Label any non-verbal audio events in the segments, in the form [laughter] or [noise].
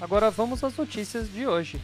Agora vamos às notícias de hoje.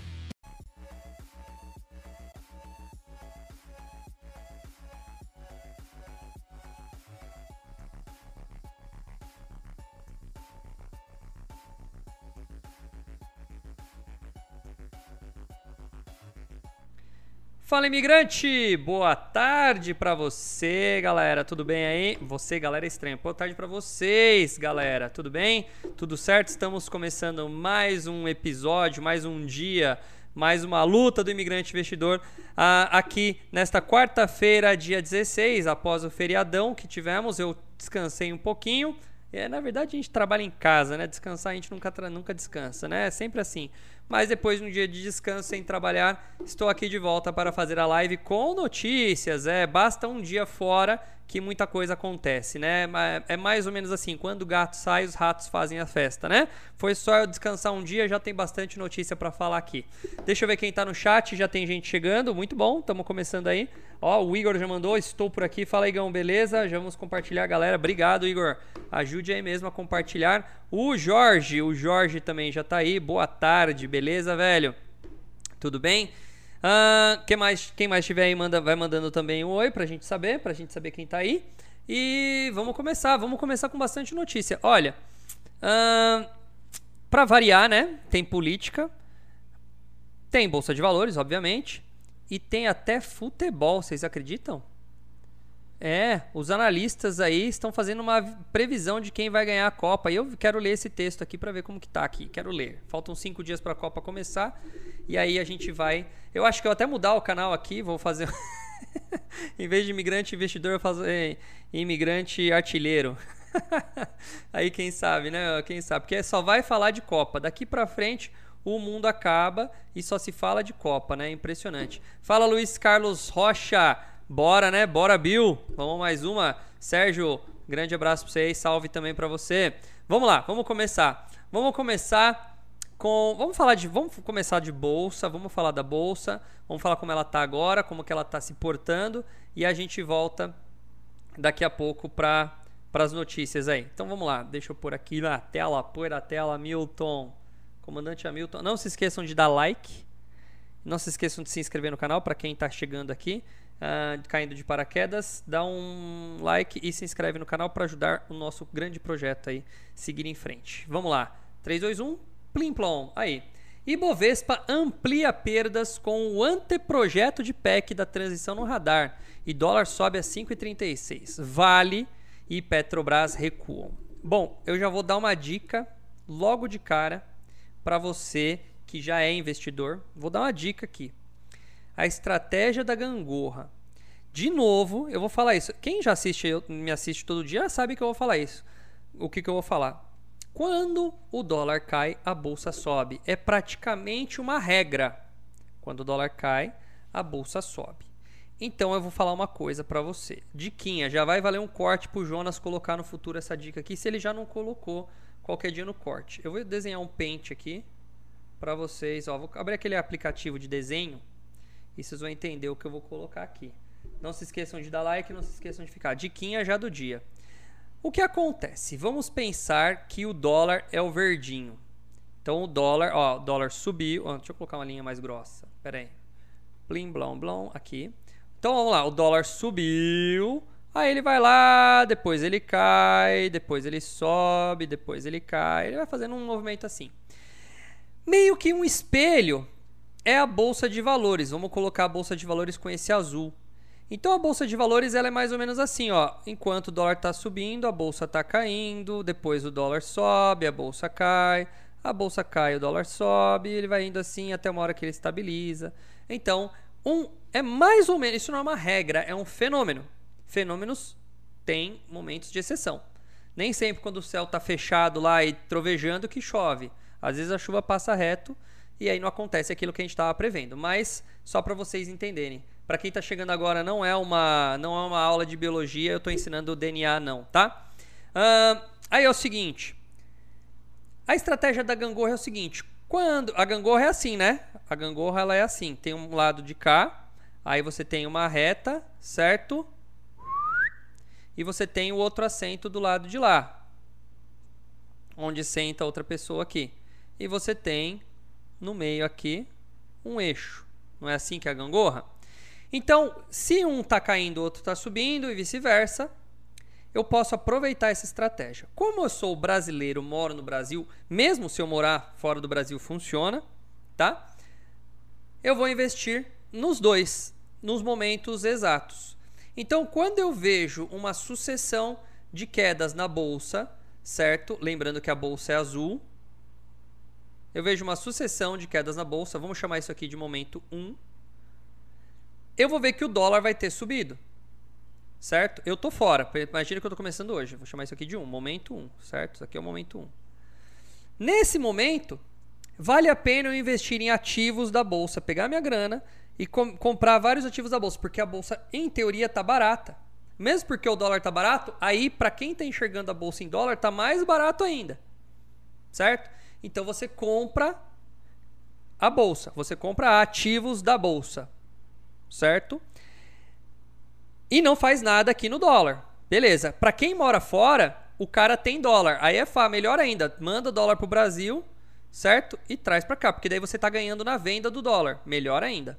Fala imigrante, boa tarde para você, galera. Tudo bem aí? Você, galera, é estranho. Boa tarde para vocês, galera. Tudo bem? Tudo certo? Estamos começando mais um episódio, mais um dia, mais uma luta do imigrante investidor ah, aqui nesta quarta-feira, dia 16, após o feriadão que tivemos. Eu descansei um pouquinho. É, na verdade, a gente trabalha em casa, né? Descansar a gente nunca, nunca descansa, né? É sempre assim. Mas depois de um dia de descanso sem trabalhar, estou aqui de volta para fazer a live com notícias. É, basta um dia fora que muita coisa acontece, né? É mais ou menos assim, quando o gato sai, os ratos fazem a festa, né? Foi só eu descansar um dia, já tem bastante notícia para falar aqui. Deixa eu ver quem tá no chat, já tem gente chegando, muito bom, estamos começando aí. Ó, o Igor já mandou, estou por aqui, fala Igão, beleza? Já vamos compartilhar, galera. Obrigado, Igor. Ajude aí mesmo a compartilhar. O Jorge, o Jorge também já tá aí. Boa tarde, beleza, velho? Tudo bem? Uh, quem, mais, quem mais tiver aí, manda, vai mandando também um oi pra gente saber, pra gente saber quem tá aí. E vamos começar, vamos começar com bastante notícia. Olha, uh, pra variar, né? Tem política, tem bolsa de valores, obviamente, e tem até futebol, vocês acreditam? É, os analistas aí estão fazendo uma previsão de quem vai ganhar a Copa. E eu quero ler esse texto aqui para ver como que tá aqui. Quero ler. Faltam cinco dias para a Copa começar e aí a gente vai. Eu acho que eu até mudar o canal aqui. Vou fazer. [laughs] em vez de imigrante investidor, eu fazer imigrante artilheiro. [laughs] aí quem sabe, né? Quem sabe? Porque só vai falar de Copa. Daqui para frente o mundo acaba e só se fala de Copa, né? Impressionante. Fala Luiz Carlos Rocha. Bora, né? Bora, Bill. Vamos mais uma. Sérgio, grande abraço para você aí. Salve também para você. Vamos lá, vamos começar. Vamos começar com, vamos falar de, vamos começar de bolsa, vamos falar da bolsa, vamos falar como ela tá agora, como que ela tá se portando e a gente volta daqui a pouco para para as notícias aí. Então vamos lá, deixa eu pôr aqui na tela, pôr a tela, Milton. Comandante Hamilton. Não se esqueçam de dar like. Não se esqueçam de se inscrever no canal para quem está chegando aqui uh, caindo de paraquedas, dá um like e se inscreve no canal para ajudar o nosso grande projeto aí seguir em frente. Vamos lá. 3, 2, 1, plim plom. Aí. Ibovespa amplia perdas com o anteprojeto de PEC da transição no radar e dólar sobe a 5,36. Vale e Petrobras recuam. Bom, eu já vou dar uma dica logo de cara para você que já é investidor. Vou dar uma dica aqui a estratégia da gangorra. De novo, eu vou falar isso. Quem já assiste, me assiste todo dia, sabe que eu vou falar isso. O que, que eu vou falar? Quando o dólar cai, a bolsa sobe. É praticamente uma regra. Quando o dólar cai, a bolsa sobe. Então eu vou falar uma coisa para você. Diquinha, já vai valer um corte pro Jonas colocar no futuro essa dica aqui, se ele já não colocou qualquer dia no corte. Eu vou desenhar um pente aqui para vocês, ó, vou abrir aquele aplicativo de desenho e vocês vão entender o que eu vou colocar aqui. Não se esqueçam de dar like, não se esqueçam de ficar. Diquinha já do dia. O que acontece? Vamos pensar que o dólar é o verdinho. Então o dólar, ó, o dólar subiu. Ó, deixa eu colocar uma linha mais grossa. Pera aí. Plim, blom, blom, aqui. Então vamos lá, o dólar subiu. Aí ele vai lá, depois ele cai, depois ele sobe, depois ele cai. Ele vai fazendo um movimento assim. Meio que um espelho é a bolsa de valores. Vamos colocar a bolsa de valores com esse azul. Então a bolsa de valores ela é mais ou menos assim, ó. Enquanto o dólar está subindo, a bolsa está caindo, depois o dólar sobe, a bolsa cai, a bolsa cai, o dólar sobe, ele vai indo assim até uma hora que ele estabiliza. Então, um é mais ou menos, isso não é uma regra, é um fenômeno. Fenômenos têm momentos de exceção. Nem sempre quando o céu está fechado lá e trovejando que chove. Às vezes a chuva passa reto e aí não acontece aquilo que a gente estava prevendo. Mas só para vocês entenderem. Para quem está chegando agora, não é uma não é uma aula de biologia, eu estou ensinando o DNA não, tá? Uh, aí é o seguinte. A estratégia da gangorra é o seguinte. Quando a gangorra é assim, né? A gangorra ela é assim. Tem um lado de cá, aí você tem uma reta, certo? E você tem o outro assento do lado de lá, onde senta outra pessoa aqui. E você tem no meio aqui um eixo. Não é assim que é a gangorra? Então, se um está caindo, o outro está subindo e vice-versa, eu posso aproveitar essa estratégia. Como eu sou brasileiro, moro no Brasil, mesmo se eu morar fora do Brasil, funciona, tá? Eu vou investir nos dois, nos momentos exatos. Então, quando eu vejo uma sucessão de quedas na bolsa, certo? Lembrando que a bolsa é azul. Eu vejo uma sucessão de quedas na bolsa, vamos chamar isso aqui de momento 1. Eu vou ver que o dólar vai ter subido. Certo? Eu tô fora. Imagina que eu tô começando hoje. Vou chamar isso aqui de 1, momento 1, certo? Isso aqui é o momento 1. Nesse momento, vale a pena eu investir em ativos da bolsa, pegar minha grana, e com, comprar vários ativos da bolsa, porque a bolsa em teoria tá barata. Mesmo porque o dólar tá barato, aí para quem tá enxergando a bolsa em dólar tá mais barato ainda. Certo? Então você compra a bolsa, você compra ativos da bolsa. Certo? E não faz nada aqui no dólar. Beleza. Para quem mora fora, o cara tem dólar. Aí é fá, melhor ainda, manda dólar pro Brasil, certo? E traz para cá, porque daí você tá ganhando na venda do dólar. Melhor ainda.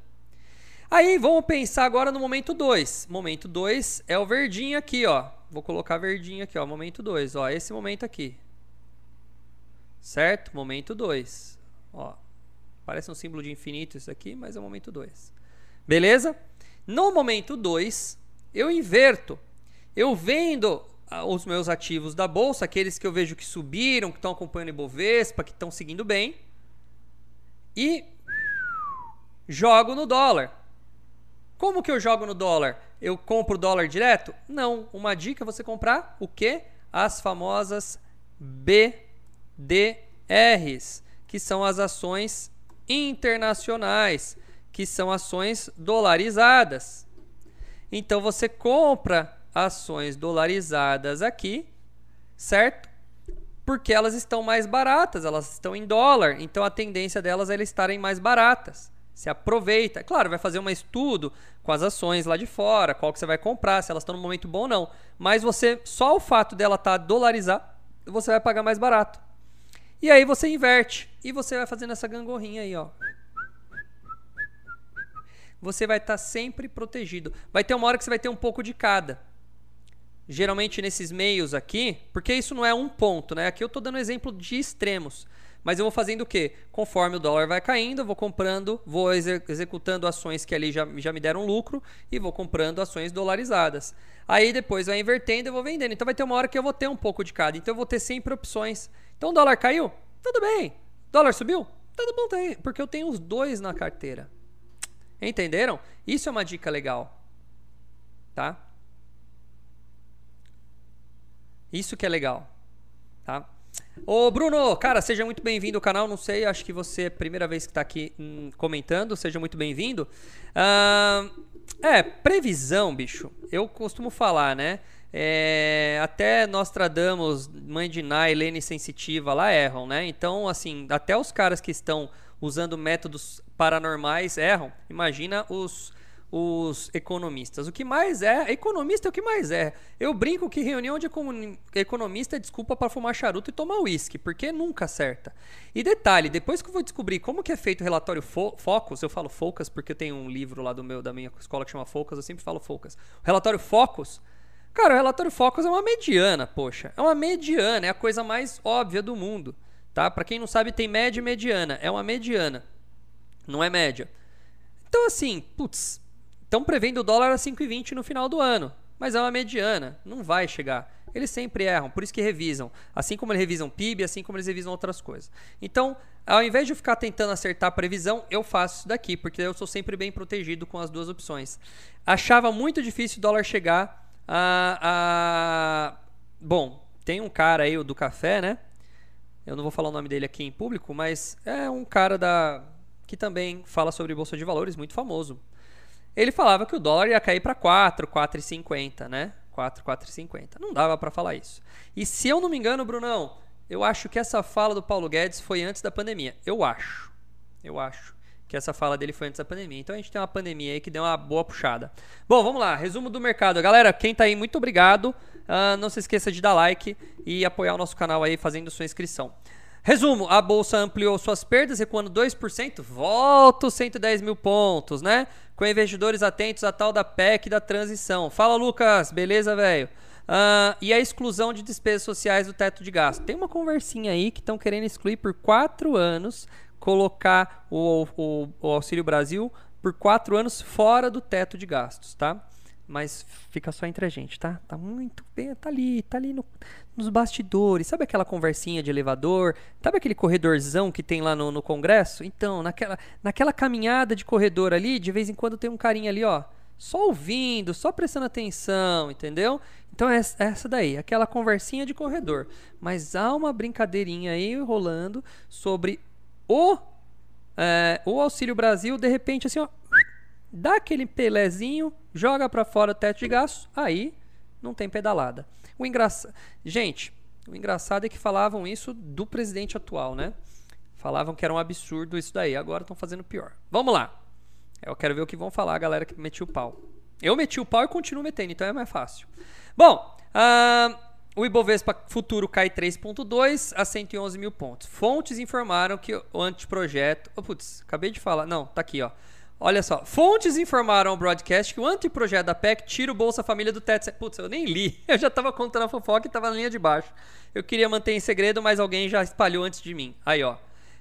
Aí vamos pensar agora no momento 2. Momento 2 é o verdinho aqui, ó. Vou colocar verdinho aqui, ó. Momento 2, ó. Esse momento aqui. Certo? Momento 2. Ó. Parece um símbolo de infinito isso aqui, mas é o momento 2. Beleza? No momento 2, eu inverto. Eu vendo ah, os meus ativos da bolsa, aqueles que eu vejo que subiram, que estão acompanhando o Ibovespa, que estão seguindo bem, e jogo no dólar. Como que eu jogo no dólar? Eu compro dólar direto? Não. Uma dica é você comprar o quê? As famosas BDRs, que são as ações internacionais, que são ações dolarizadas. Então você compra ações dolarizadas aqui, certo? Porque elas estão mais baratas, elas estão em dólar, então a tendência delas é elas estarem mais baratas. Se aproveita. Claro, vai fazer um estudo com as ações lá de fora, qual que você vai comprar, se elas estão no momento bom ou não. Mas você, só o fato dela estar tá dolarizada, você vai pagar mais barato. E aí você inverte e você vai fazendo essa gangorrinha aí, ó. Você vai estar tá sempre protegido. Vai ter uma hora que você vai ter um pouco de cada. Geralmente nesses meios aqui, porque isso não é um ponto, né? Aqui eu estou dando exemplo de extremos. Mas eu vou fazendo o quê? Conforme o dólar vai caindo, eu vou comprando, vou executando ações que ali já, já me deram lucro e vou comprando ações dolarizadas. Aí depois vai invertendo e vou vendendo. Então vai ter uma hora que eu vou ter um pouco de cada. Então eu vou ter sempre opções. Então o dólar caiu? Tudo bem. Dólar subiu? Tudo bom também. Porque eu tenho os dois na carteira. Entenderam? Isso é uma dica legal. Tá? Isso que é legal. Tá? Ô Bruno, cara, seja muito bem-vindo ao canal. Não sei, acho que você é a primeira vez que está aqui hum, comentando. Seja muito bem-vindo. É, previsão, bicho. Eu costumo falar, né? É, até Nostradamus, Mãe de Ná, Helene Sensitiva lá erram, né? Então, assim, até os caras que estão usando métodos paranormais erram. Imagina os os economistas. O que mais é, economista é o que mais é. Eu brinco que reunião de economista é desculpa para fumar charuto e tomar uísque, porque nunca acerta. E detalhe, depois que eu vou descobrir como que é feito o relatório fo Focus, eu falo Focus porque eu tenho um livro lá do meu da minha escola que chama Focus, eu sempre falo Focus. O relatório Focus, cara, o relatório Focus é uma mediana, poxa. É uma mediana, é a coisa mais óbvia do mundo, tá? Para quem não sabe, tem média e mediana, é uma mediana. Não é média. Então assim, putz, Estão prevendo o dólar a 5,20 no final do ano, mas é uma mediana, não vai chegar. Eles sempre erram, por isso que revisam. Assim como eles revisam PIB, assim como eles revisam outras coisas. Então, ao invés de eu ficar tentando acertar a previsão, eu faço isso daqui, porque eu sou sempre bem protegido com as duas opções. Achava muito difícil o dólar chegar a. a... Bom, tem um cara aí, o do café, né? Eu não vou falar o nome dele aqui em público, mas é um cara da que também fala sobre bolsa de valores, muito famoso. Ele falava que o dólar ia cair para 4, 4,50, né? 4, 4,50. Não dava para falar isso. E se eu não me engano, Brunão, eu acho que essa fala do Paulo Guedes foi antes da pandemia. Eu acho. Eu acho que essa fala dele foi antes da pandemia. Então a gente tem uma pandemia aí que deu uma boa puxada. Bom, vamos lá. Resumo do mercado. Galera, quem tá aí, muito obrigado. Uh, não se esqueça de dar like e apoiar o nosso canal aí fazendo sua inscrição. Resumo, a bolsa ampliou suas perdas, recuando 2%, volta os 110 mil pontos, né? Com investidores atentos à tal da PEC da transição. Fala, Lucas, beleza, velho? Uh, e a exclusão de despesas sociais do teto de gasto. Tem uma conversinha aí que estão querendo excluir por quatro anos, colocar o, o, o Auxílio Brasil por quatro anos fora do teto de gastos, tá? mas fica só entre a gente, tá? Tá muito bem, tá ali, tá ali no, nos bastidores. Sabe aquela conversinha de elevador? Sabe aquele corredorzão que tem lá no, no Congresso? Então, naquela, naquela caminhada de corredor ali, de vez em quando tem um carinha ali, ó, só ouvindo, só prestando atenção, entendeu? Então é essa daí, aquela conversinha de corredor. Mas há uma brincadeirinha aí rolando sobre o, é, o Auxílio Brasil, de repente, assim, ó dá aquele pelezinho, joga para fora o teto de gastos, aí não tem pedalada. O engraçado, gente, o engraçado é que falavam isso do presidente atual, né? Falavam que era um absurdo isso daí, agora estão fazendo pior. Vamos lá. Eu quero ver o que vão falar a galera que metiu o pau. Eu meti o pau e continuo metendo, então é mais fácil. Bom, uh, o Ibovespa futuro cai 3,2 a 111 mil pontos. Fontes informaram que o anteprojeto. Oh, putz, acabei de falar. Não, tá aqui, ó. Olha só, fontes informaram ao broadcast que o anteprojeto da PEC tira o Bolsa Família do teto. Putz, eu nem li. [laughs] Eu já estava contando a fofoca e estava na linha de baixo. Eu queria manter em segredo, mas alguém já espalhou antes de mim. Aí, ó.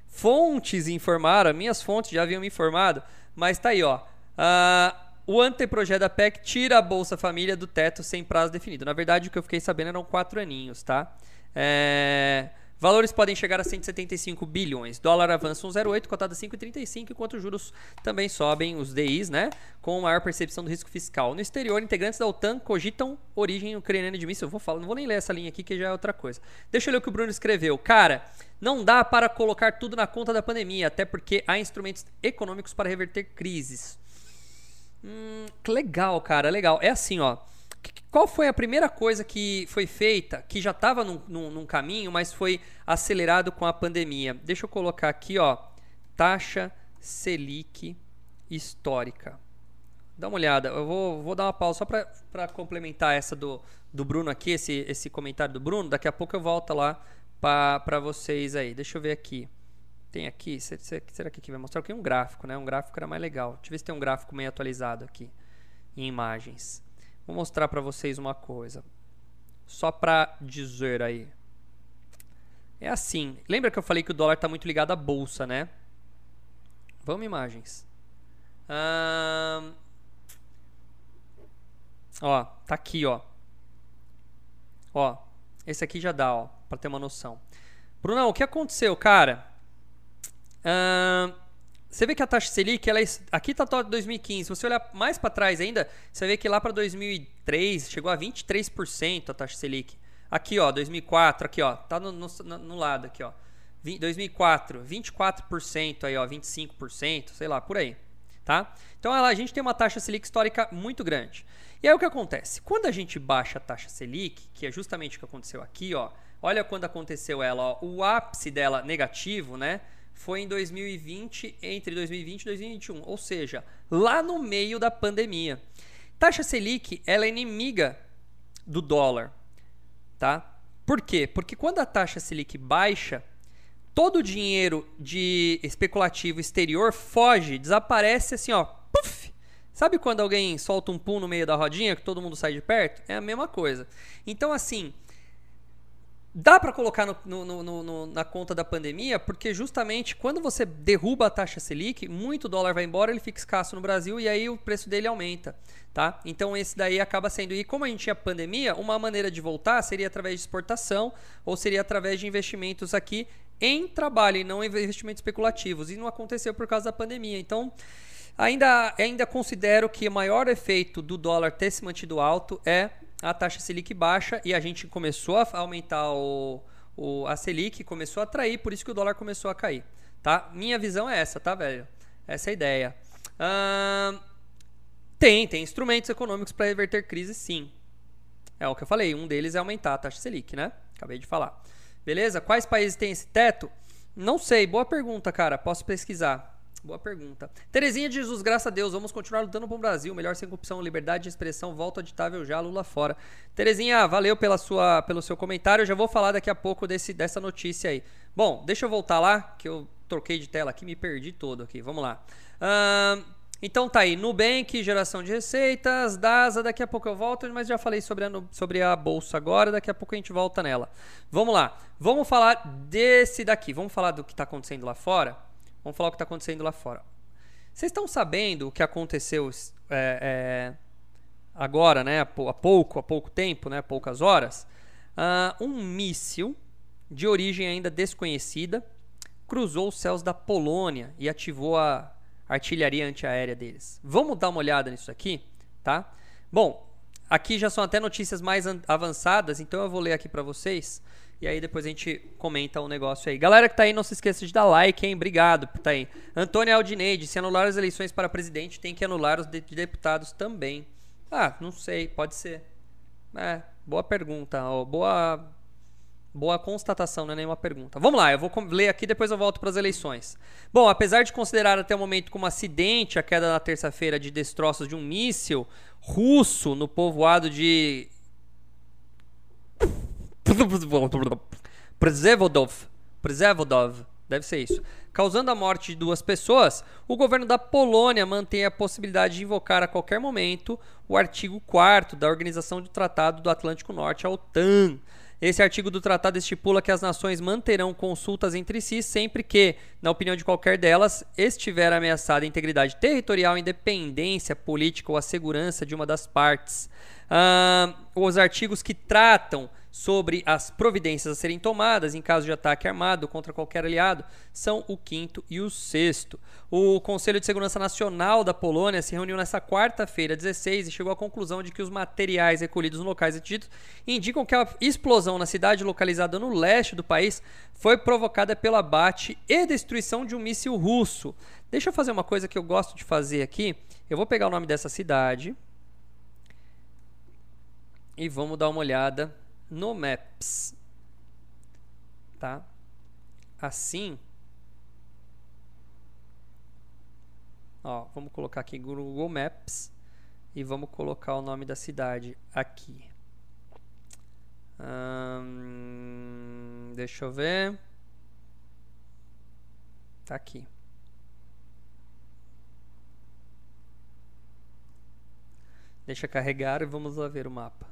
Fontes informaram, minhas fontes já haviam me informado, mas tá aí, ó. Uh, o anteprojeto da PEC tira a Bolsa Família do teto sem prazo definido. Na verdade, o que eu fiquei sabendo eram quatro aninhos, tá? É. Valores podem chegar a 175 bilhões. Dólar avança 1,08, cotado a 5,35, enquanto os juros também sobem, os DIs, né? Com maior percepção do risco fiscal. No exterior, integrantes da OTAN cogitam origem ucraniana de míssil. Eu vou falar, não vou nem ler essa linha aqui, que já é outra coisa. Deixa eu ler o que o Bruno escreveu. Cara, não dá para colocar tudo na conta da pandemia, até porque há instrumentos econômicos para reverter crises. Hum, legal, cara, legal. É assim, ó. Qual foi a primeira coisa que foi feita, que já estava num, num, num, caminho, mas foi acelerado com a pandemia? Deixa eu colocar aqui, ó, taxa Selic histórica. Dá uma olhada, eu vou, vou dar uma pausa só para complementar essa do, do Bruno aqui, esse, esse comentário do Bruno. Daqui a pouco eu volto lá para vocês aí. Deixa eu ver aqui. Tem aqui, será que aqui vai mostrar aqui um gráfico, né? Um gráfico era mais legal. Deixa eu ver se tem um gráfico meio atualizado aqui em imagens. Vou mostrar para vocês uma coisa. Só para dizer aí. É assim. Lembra que eu falei que o dólar está muito ligado à bolsa, né? Vamos imagens. Ó, tá aqui, ó. Ó, esse aqui já dá, ó, para ter uma noção. Brunão, o que aconteceu, cara? Você vê que a taxa Selic, ela é, aqui está 2015. Se você olhar mais para trás ainda, você vê que lá para 2003 chegou a 23% a taxa Selic. Aqui, ó, 2004, aqui, ó, tá no, no, no lado aqui, ó. 2004, 24% aí, ó, 25%, sei lá, por aí, tá? Então a gente tem uma taxa Selic histórica muito grande. E aí o que acontece? Quando a gente baixa a taxa Selic, que é justamente o que aconteceu aqui, ó, olha quando aconteceu ela, ó, o ápice dela negativo, né? Foi em 2020, entre 2020 e 2021, ou seja, lá no meio da pandemia. Taxa Selic, ela é inimiga do dólar, tá? Por quê? Porque quando a taxa Selic baixa, todo o dinheiro de especulativo exterior foge, desaparece assim, ó, puff. Sabe quando alguém solta um pum no meio da rodinha que todo mundo sai de perto? É a mesma coisa. Então, assim, Dá para colocar no, no, no, na conta da pandemia, porque justamente quando você derruba a taxa Selic, muito dólar vai embora, ele fica escasso no Brasil e aí o preço dele aumenta, tá? Então esse daí acaba sendo, e como a gente tinha pandemia, uma maneira de voltar seria através de exportação ou seria através de investimentos aqui em trabalho e não investimentos especulativos. E não aconteceu por causa da pandemia. Então, ainda, ainda considero que o maior efeito do dólar ter se mantido alto é a taxa Selic baixa e a gente começou a aumentar o, o, a Selic começou a atrair, por isso que o dólar começou a cair. Tá? Minha visão é essa, tá, velho? Essa é a ideia. tem, tem instrumentos econômicos para reverter crise, sim. É o que eu falei, um deles é aumentar a taxa Selic, né? Acabei de falar. Beleza? Quais países têm esse teto? Não sei, boa pergunta, cara. Posso pesquisar. Boa pergunta. Terezinha de Jesus, graças a Deus, vamos continuar lutando para o Brasil. Melhor sem corrupção, liberdade de expressão, volta auditável já, Lula fora. Terezinha, valeu pela sua, pelo seu comentário. Eu já vou falar daqui a pouco desse, dessa notícia aí. Bom, deixa eu voltar lá, que eu troquei de tela aqui, me perdi todo aqui. Vamos lá. Uh, então tá aí, Nubank, geração de receitas, DASA, daqui a pouco eu volto, mas já falei sobre a, sobre a bolsa agora, daqui a pouco a gente volta nela. Vamos lá, vamos falar desse daqui, vamos falar do que está acontecendo lá fora? Vamos falar o que está acontecendo lá fora. Vocês estão sabendo o que aconteceu é, é, agora, né, há pouco, há pouco tempo, né, poucas horas? Uh, um míssil de origem ainda desconhecida cruzou os céus da Polônia e ativou a artilharia antiaérea deles. Vamos dar uma olhada nisso aqui, tá? Bom, aqui já são até notícias mais avançadas, então eu vou ler aqui para vocês e aí depois a gente comenta o um negócio aí. Galera que tá aí, não se esqueça de dar like, hein? Obrigado por tá aí. Antônio Aldineide, se anular as eleições para presidente, tem que anular os de deputados também. Ah, não sei, pode ser. É, boa pergunta, ó, boa Boa constatação, não é nenhuma pergunta. Vamos lá, eu vou ler aqui depois eu volto para as eleições. Bom, apesar de considerar até o momento como acidente a queda na terça-feira de destroços de um míssil russo no povoado de Przevodov, Przevodov, deve ser isso, causando a morte de duas pessoas, o governo da Polônia mantém a possibilidade de invocar a qualquer momento o artigo 4 da Organização do Tratado do Atlântico Norte, a OTAN. Esse artigo do tratado estipula que as nações manterão consultas entre si sempre que, na opinião de qualquer delas, estiver ameaçada a integridade territorial, independência política ou a segurança de uma das partes. Uh, os artigos que tratam sobre as providências a serem tomadas em caso de ataque armado contra qualquer aliado são o quinto e o sexto. O Conselho de Segurança Nacional da Polônia se reuniu nesta quarta-feira, 16, e chegou à conclusão de que os materiais recolhidos nos locais atingidos indicam que a explosão na cidade localizada no leste do país foi provocada pelo abate e destruição de um míssil russo. Deixa eu fazer uma coisa que eu gosto de fazer aqui. Eu vou pegar o nome dessa cidade e vamos dar uma olhada no Maps. Tá? Assim. Ó, vamos colocar aqui Google Maps e vamos colocar o nome da cidade aqui. Hum, deixa eu ver. Tá aqui. Deixa carregar e vamos lá ver o mapa.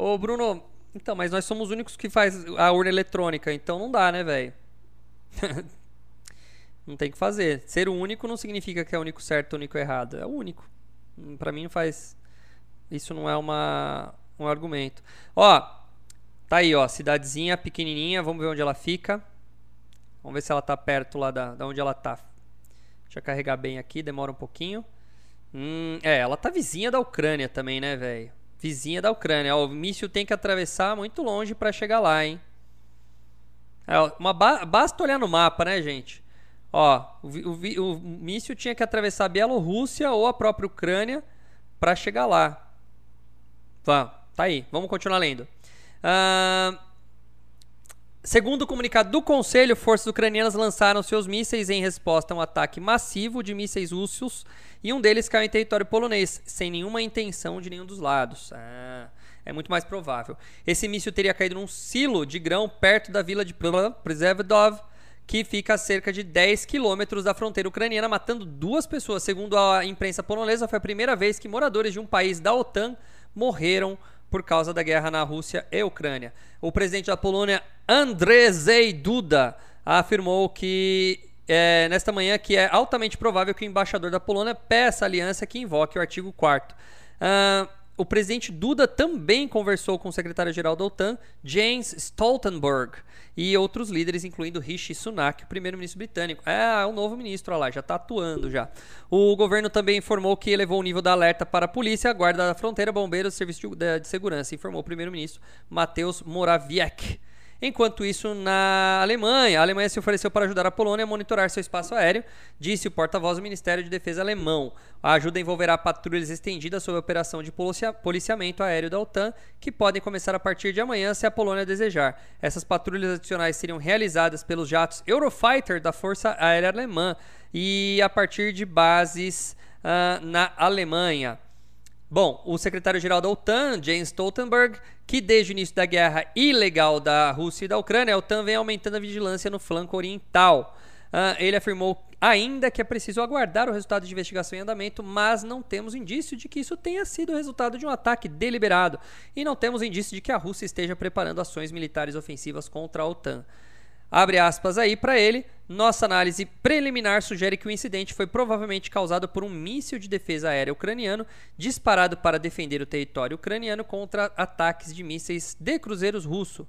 Ô, Bruno, então, mas nós somos os únicos que faz a urna eletrônica, então não dá, né, velho? [laughs] não tem que fazer. Ser o único não significa que é o único certo o único errado. É o único. Pra mim não faz. Isso não é uma, um argumento. Ó, tá aí, ó, cidadezinha pequenininha, vamos ver onde ela fica. Vamos ver se ela tá perto lá da, da onde ela tá. Deixa eu carregar bem aqui, demora um pouquinho. Hum, é, ela tá vizinha da Ucrânia também, né, velho? Vizinha da Ucrânia. Ó, o míssil tem que atravessar muito longe para chegar lá, hein? É, uma ba basta olhar no mapa, né, gente? Ó, o, o, o míssil tinha que atravessar a Bielorrússia ou a própria Ucrânia para chegar lá. Vamos, tá aí. Vamos continuar lendo. Uh, Segundo o comunicado do Conselho, forças ucranianas lançaram seus mísseis em resposta a um ataque massivo de mísseis russos e um deles caiu em território polonês, sem nenhuma intenção de nenhum dos lados. Ah, é muito mais provável. Esse míssil teria caído num silo de grão perto da vila de Przewodov, que fica a cerca de 10 quilômetros da fronteira ucraniana, matando duas pessoas. Segundo a imprensa polonesa, foi a primeira vez que moradores de um país da OTAN morreram por causa da guerra na Rússia e Ucrânia. O presidente da Polônia, Andrzej Duda, afirmou que é, nesta manhã que é altamente provável que o embaixador da Polônia peça aliança que invoque o artigo 4 uh, o presidente Duda também conversou com o secretário-geral da OTAN, Jens Stoltenberg, e outros líderes, incluindo Rishi Sunak, o primeiro-ministro britânico. É, é um novo ministro, olha lá, já está atuando já. O governo também informou que elevou o nível da alerta para a polícia, a guarda da fronteira, bombeiros, serviço de, de segurança, informou o primeiro-ministro Mateusz Morawiecki. Enquanto isso, na Alemanha, a Alemanha se ofereceu para ajudar a Polônia a monitorar seu espaço aéreo, disse o porta-voz do Ministério de Defesa alemão. A ajuda envolverá patrulhas estendidas sob a operação de policiamento aéreo da OTAN, que podem começar a partir de amanhã se a Polônia desejar. Essas patrulhas adicionais seriam realizadas pelos jatos Eurofighter da Força Aérea Alemã e a partir de bases uh, na Alemanha. Bom, o secretário-geral da OTAN, Jens Stoltenberg, que desde o início da guerra ilegal da Rússia e da Ucrânia, a OTAN vem aumentando a vigilância no flanco oriental. Uh, ele afirmou ainda que é preciso aguardar o resultado de investigação em andamento, mas não temos indício de que isso tenha sido resultado de um ataque deliberado e não temos indício de que a Rússia esteja preparando ações militares ofensivas contra a OTAN. Abre aspas aí para ele. Nossa análise preliminar sugere que o incidente foi provavelmente causado por um míssil de defesa aérea ucraniano disparado para defender o território ucraniano contra ataques de mísseis de cruzeiros russos.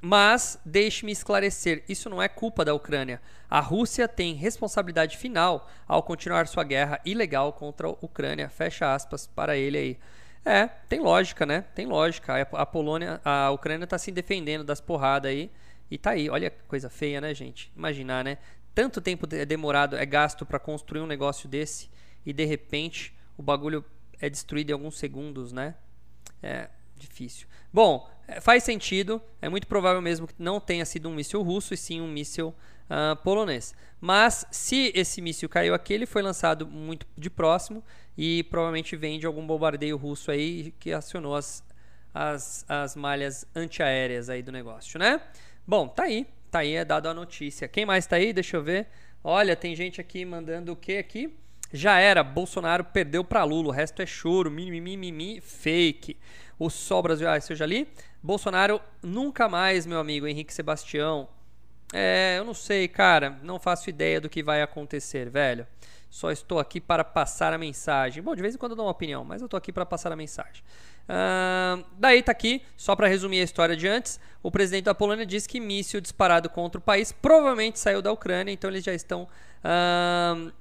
Mas deixe-me esclarecer: isso não é culpa da Ucrânia. A Rússia tem responsabilidade final ao continuar sua guerra ilegal contra a Ucrânia. Fecha aspas para ele aí. É, tem lógica, né? Tem lógica. A Polônia, a Ucrânia tá se defendendo das porradas aí. E tá aí. Olha que coisa feia, né, gente? Imaginar, né? Tanto tempo é demorado, é gasto para construir um negócio desse e de repente o bagulho é destruído em alguns segundos, né? É difícil. Bom, é, faz sentido. É muito provável mesmo que não tenha sido um míssil russo e sim um míssil uh, polonês. Mas se esse míssil caiu aqui, ele foi lançado muito de próximo e provavelmente vem de algum bombardeio russo aí que acionou as, as, as malhas antiaéreas aí do negócio, né? Bom, tá aí. Tá aí, é dado a notícia. Quem mais tá aí? Deixa eu ver. Olha, tem gente aqui mandando o que aqui? Já era, Bolsonaro perdeu para Lula, o resto é choro, mimimi, mimimi, fake. O Sol Brasil, ah, isso eu já li. Bolsonaro nunca mais, meu amigo Henrique Sebastião. É, eu não sei, cara, não faço ideia do que vai acontecer, velho. Só estou aqui para passar a mensagem. Bom, de vez em quando eu dou uma opinião, mas eu estou aqui para passar a mensagem. Uh, daí tá aqui, só para resumir a história de antes, o presidente da Polônia disse que míssil disparado contra o país provavelmente saiu da Ucrânia, então eles já estão uh,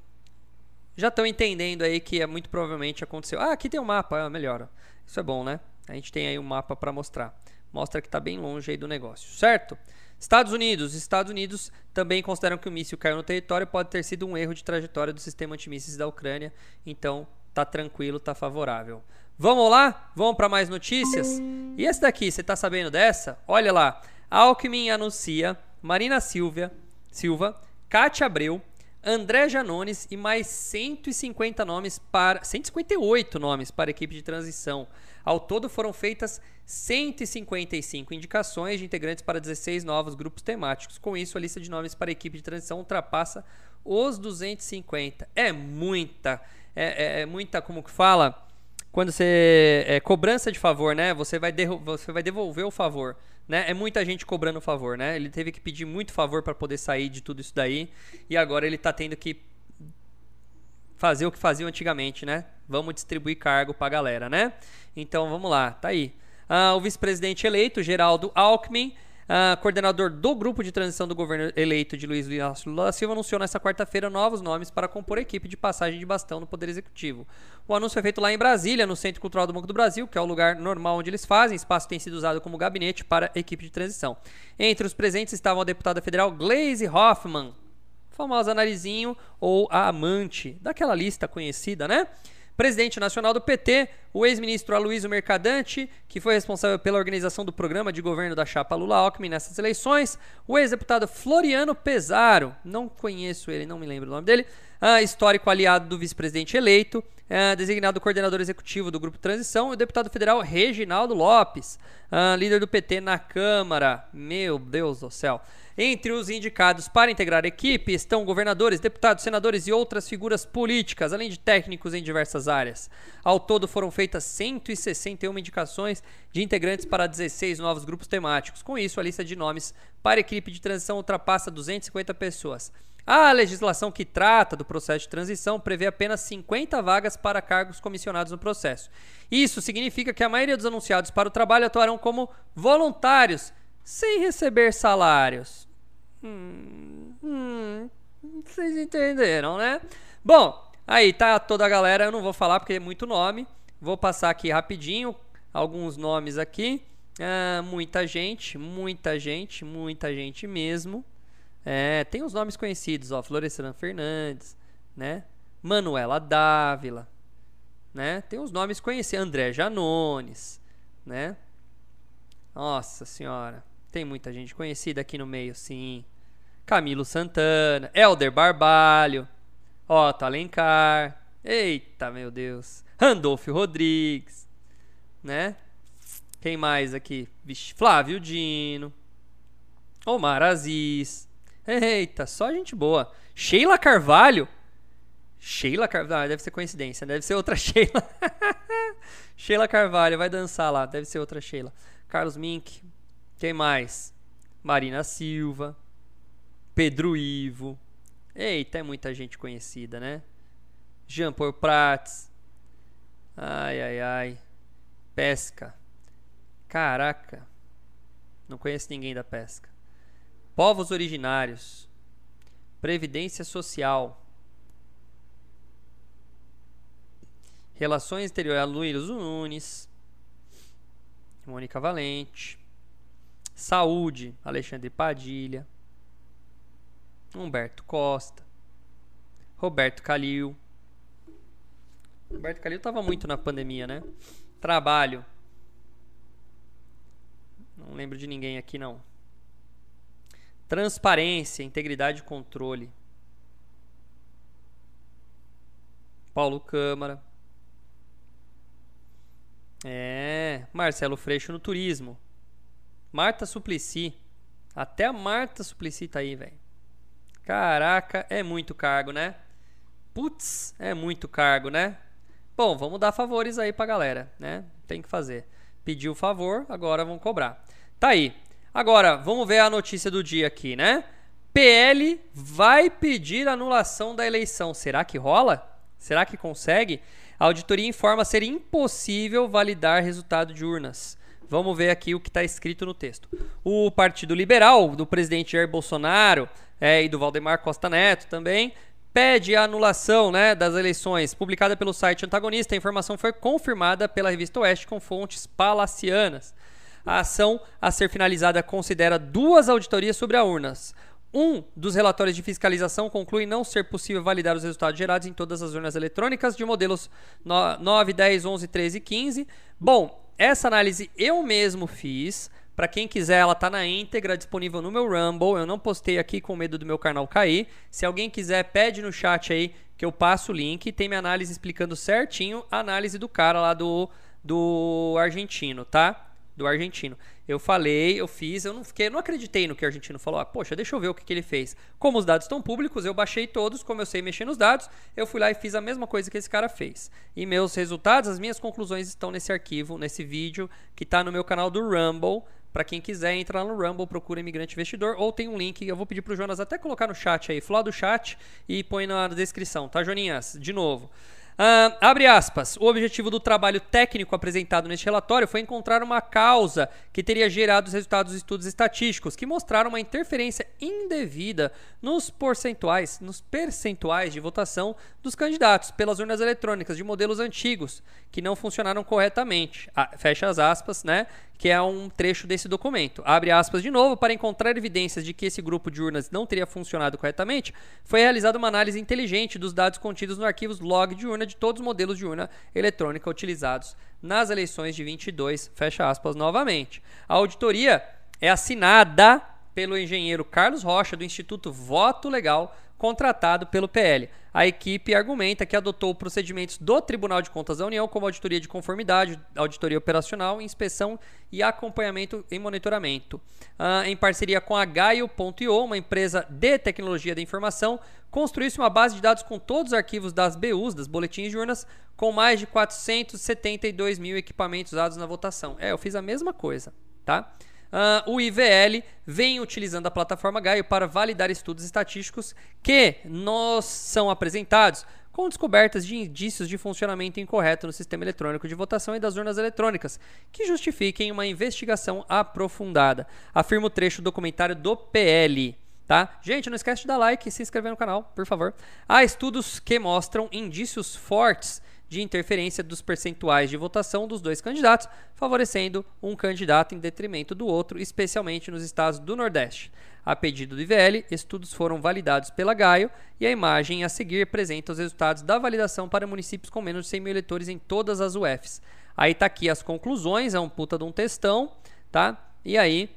já estão entendendo aí que é muito provavelmente aconteceu. Ah, aqui tem um mapa, ah, melhor. Isso é bom, né? A gente tem aí um mapa para mostrar. Mostra que está bem longe aí do negócio, certo? Estados Unidos. Estados Unidos também consideram que o míssil caiu no território pode ter sido um erro de trajetória do sistema antimísseis da Ucrânia. Então, tá tranquilo, tá favorável. Vamos lá? Vamos para mais notícias? E esse daqui, você tá sabendo dessa? Olha lá. Alckmin anuncia Marina Silva, Silva, Cátia Abreu, André Janones e mais 150 nomes para 158 nomes para a equipe de transição. Ao todo foram feitas 155 indicações de integrantes para 16 novos grupos temáticos. Com isso, a lista de nomes para a equipe de transição ultrapassa os 250. É muita, é, é, é muita, como que fala? Quando você é cobrança de favor, né? Você vai, você vai devolver o favor né? É muita gente cobrando favor, né? Ele teve que pedir muito favor para poder sair de tudo isso daí e agora ele está tendo que fazer o que faziam antigamente, né? Vamos distribuir cargo para a galera, né? Então vamos lá, tá aí. Ah, o vice-presidente eleito, Geraldo Alckmin, Uh, coordenador do grupo de transição do governo eleito de Luiz Lula Silva, anunciou nesta quarta-feira novos nomes para compor a equipe de passagem de bastão no Poder Executivo. O anúncio foi feito lá em Brasília, no Centro Cultural do Banco do Brasil, que é o lugar normal onde eles fazem. Espaço tem sido usado como gabinete para a equipe de transição. Entre os presentes estavam a deputada federal Glaze Hoffman, famosa narizinho, ou a amante, daquela lista conhecida, né? Presidente nacional do PT, o ex-ministro Aloysio Mercadante, que foi responsável pela organização do programa de governo da chapa Lula-Alckmin nessas eleições, o ex-deputado Floriano Pesaro, não conheço ele, não me lembro o nome dele, uh, histórico aliado do vice-presidente eleito, uh, designado coordenador executivo do Grupo Transição, e o deputado federal Reginaldo Lopes, uh, líder do PT na Câmara. Meu Deus do céu. Entre os indicados para integrar a equipe estão governadores, deputados, senadores e outras figuras políticas, além de técnicos em diversas áreas. Ao todo foram feitas 161 indicações de integrantes para 16 novos grupos temáticos. Com isso, a lista de nomes para a equipe de transição ultrapassa 250 pessoas. A legislação que trata do processo de transição prevê apenas 50 vagas para cargos comissionados no processo. Isso significa que a maioria dos anunciados para o trabalho atuarão como voluntários, sem receber salários. Hum, hum, vocês entenderam, né? Bom, aí tá toda a galera, eu não vou falar porque é muito nome. Vou passar aqui rapidinho alguns nomes aqui. Ah, muita gente, muita gente, muita gente mesmo. É, tem os nomes conhecidos, ó, Florestan Fernandes, né? Manuela Dávila, né? Tem os nomes conhecidos, André Janones, né? Nossa senhora, tem muita gente conhecida aqui no meio, sim. Camilo Santana, Elder Barbalho, Otto Alencar, eita meu Deus, Randolfo Rodrigues, né? Quem mais aqui? Vixe, Flávio Dino, Omar Aziz, Eita, só gente boa. Sheila Carvalho. Sheila Carvalho, ah, deve ser coincidência, deve ser outra [laughs] Sheila. Sheila Carvalho, vai dançar lá, deve ser outra Sheila. Carlos Mink. Quem mais? Marina Silva. Pedro Ivo. Eita, é muita gente conhecida, né? Jean Paul Prats. Ai, ai, ai. Pesca. Caraca. Não conheço ninguém da pesca povos originários, previdência social, relações exteriores, Luiz Nunes, Mônica Valente, saúde, Alexandre Padilha, Humberto Costa, Roberto Calil. Roberto Calil estava muito na pandemia, né? Trabalho. Não lembro de ninguém aqui não. Transparência, integridade e controle. Paulo Câmara. É, Marcelo Freixo no turismo. Marta Suplicy. Até a Marta Suplicy tá aí, velho. Caraca, é muito cargo, né? Putz, é muito cargo, né? Bom, vamos dar favores aí pra galera, né? Tem que fazer. Pediu o favor, agora vamos cobrar. Tá aí. Agora, vamos ver a notícia do dia aqui, né? PL vai pedir anulação da eleição. Será que rola? Será que consegue? A auditoria informa ser impossível validar resultado de urnas. Vamos ver aqui o que está escrito no texto. O Partido Liberal, do presidente Jair Bolsonaro é, e do Valdemar Costa Neto também, pede a anulação né, das eleições. Publicada pelo site Antagonista, a informação foi confirmada pela revista Oeste com fontes palacianas. A ação a ser finalizada considera duas auditorias sobre as urnas. Um dos relatórios de fiscalização conclui não ser possível validar os resultados gerados em todas as urnas eletrônicas de modelos 9, 10, 11, 13 e 15. Bom, essa análise eu mesmo fiz. Para quem quiser, ela está na íntegra, disponível no meu Rumble. Eu não postei aqui com medo do meu canal cair. Se alguém quiser, pede no chat aí que eu passo o link. Tem minha análise explicando certinho a análise do cara lá do, do argentino, tá? Do argentino. Eu falei, eu fiz, eu não fiquei, eu não acreditei no que o argentino falou. Ah, poxa, deixa eu ver o que, que ele fez. Como os dados estão públicos, eu baixei todos, como eu sei mexer nos dados, eu fui lá e fiz a mesma coisa que esse cara fez. E meus resultados, as minhas conclusões estão nesse arquivo, nesse vídeo que está no meu canal do Rumble. Para quem quiser, entra lá no Rumble, procura Imigrante Investidor, ou tem um link, eu vou pedir pro Jonas até colocar no chat aí, falar do chat e põe na descrição, tá, Joninhas? De novo. Uh, abre aspas. O objetivo do trabalho técnico apresentado neste relatório foi encontrar uma causa que teria gerado os resultados dos estudos estatísticos que mostraram uma interferência indevida nos percentuais, nos percentuais de votação dos candidatos pelas urnas eletrônicas de modelos antigos que não funcionaram corretamente. Ah, fecha as aspas, né? Que é um trecho desse documento. Abre aspas de novo. Para encontrar evidências de que esse grupo de urnas não teria funcionado corretamente, foi realizada uma análise inteligente dos dados contidos no arquivos log de urna de todos os modelos de urna eletrônica utilizados nas eleições de 22. Fecha aspas novamente. A auditoria é assinada pelo engenheiro Carlos Rocha do Instituto Voto Legal contratado pelo PL. A equipe argumenta que adotou procedimentos do Tribunal de Contas da União, como auditoria de conformidade, auditoria operacional, inspeção e acompanhamento e monitoramento. Ah, em parceria com a Gaio.io, uma empresa de tecnologia da informação, construiu-se uma base de dados com todos os arquivos das BUs, das boletins de urnas, com mais de 472 mil equipamentos usados na votação. É, eu fiz a mesma coisa, tá? Uh, o IVL vem utilizando a plataforma Gaio para validar estudos estatísticos que nos são apresentados com descobertas de indícios de funcionamento incorreto no sistema eletrônico de votação e das urnas eletrônicas, que justifiquem uma investigação aprofundada. Afirma o trecho do documentário do PL. Tá? Gente, não esquece de dar like e se inscrever no canal, por favor. Há estudos que mostram indícios fortes de interferência dos percentuais de votação dos dois candidatos, favorecendo um candidato em detrimento do outro, especialmente nos estados do Nordeste. A pedido do IVL, estudos foram validados pela Gaio e a imagem a seguir apresenta os resultados da validação para municípios com menos de 100 mil eleitores em todas as UFs. Aí tá aqui as conclusões, é um puta de um textão, tá? E aí,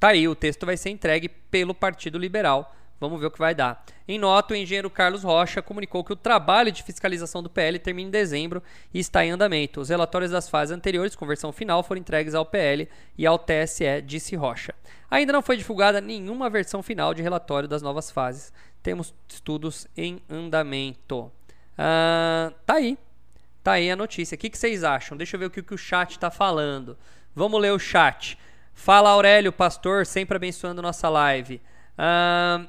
tá aí, o texto vai ser entregue pelo Partido Liberal Vamos ver o que vai dar. Em nota, o engenheiro Carlos Rocha comunicou que o trabalho de fiscalização do PL termina em dezembro e está em andamento. Os relatórios das fases anteriores, com versão final, foram entregues ao PL e ao TSE, disse Rocha. Ainda não foi divulgada nenhuma versão final de relatório das novas fases. Temos estudos em andamento. Ah, tá aí. Tá aí a notícia. O que, vocês acham? Deixa eu ver o que, que o chat está falando. Vamos ler o chat. Fala Aurélio, pastor, sempre abençoando nossa live. Ah,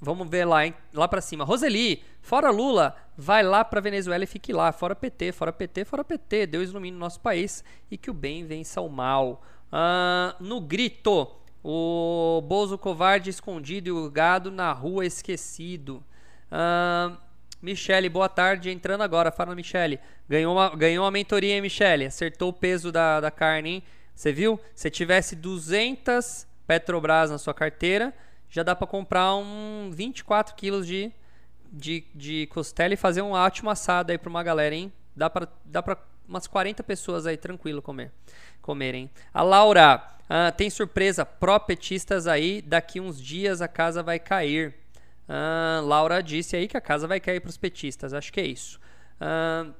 Vamos ver lá, hein? lá para cima. Roseli, fora Lula, vai lá para Venezuela e fique lá. Fora PT, fora PT, fora PT. Deus ilumine o nosso país e que o bem vença o mal. No grito, o Bozo covarde escondido e o gado na rua esquecido. Michele, boa tarde. Entrando agora. Fala, Michele. Ganhou uma, ganhou uma mentoria, hein, Michele? Acertou o peso da, da carne, hein? Você viu? Se tivesse 200 Petrobras na sua carteira já dá para comprar um 24 quilos de, de, de costela e fazer um ótimo assado aí para uma galera, hein? Dá para dá pra umas 40 pessoas aí tranquilo comer, comerem. A Laura, uh, tem surpresa, pró-petistas aí, daqui uns dias a casa vai cair. Uh, Laura disse aí que a casa vai cair para os petistas, acho que é isso. Uh,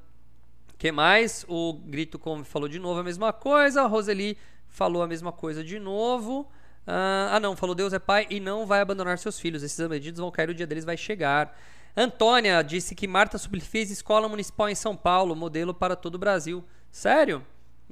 que mais? O Grito Come falou de novo a mesma coisa, a Roseli falou a mesma coisa de novo. Ah, ah, não, falou Deus é pai e não vai abandonar seus filhos. Esses medidos vão cair, o dia deles vai chegar. Antônia disse que Marta Suplicy escola municipal em São Paulo, modelo para todo o Brasil. Sério?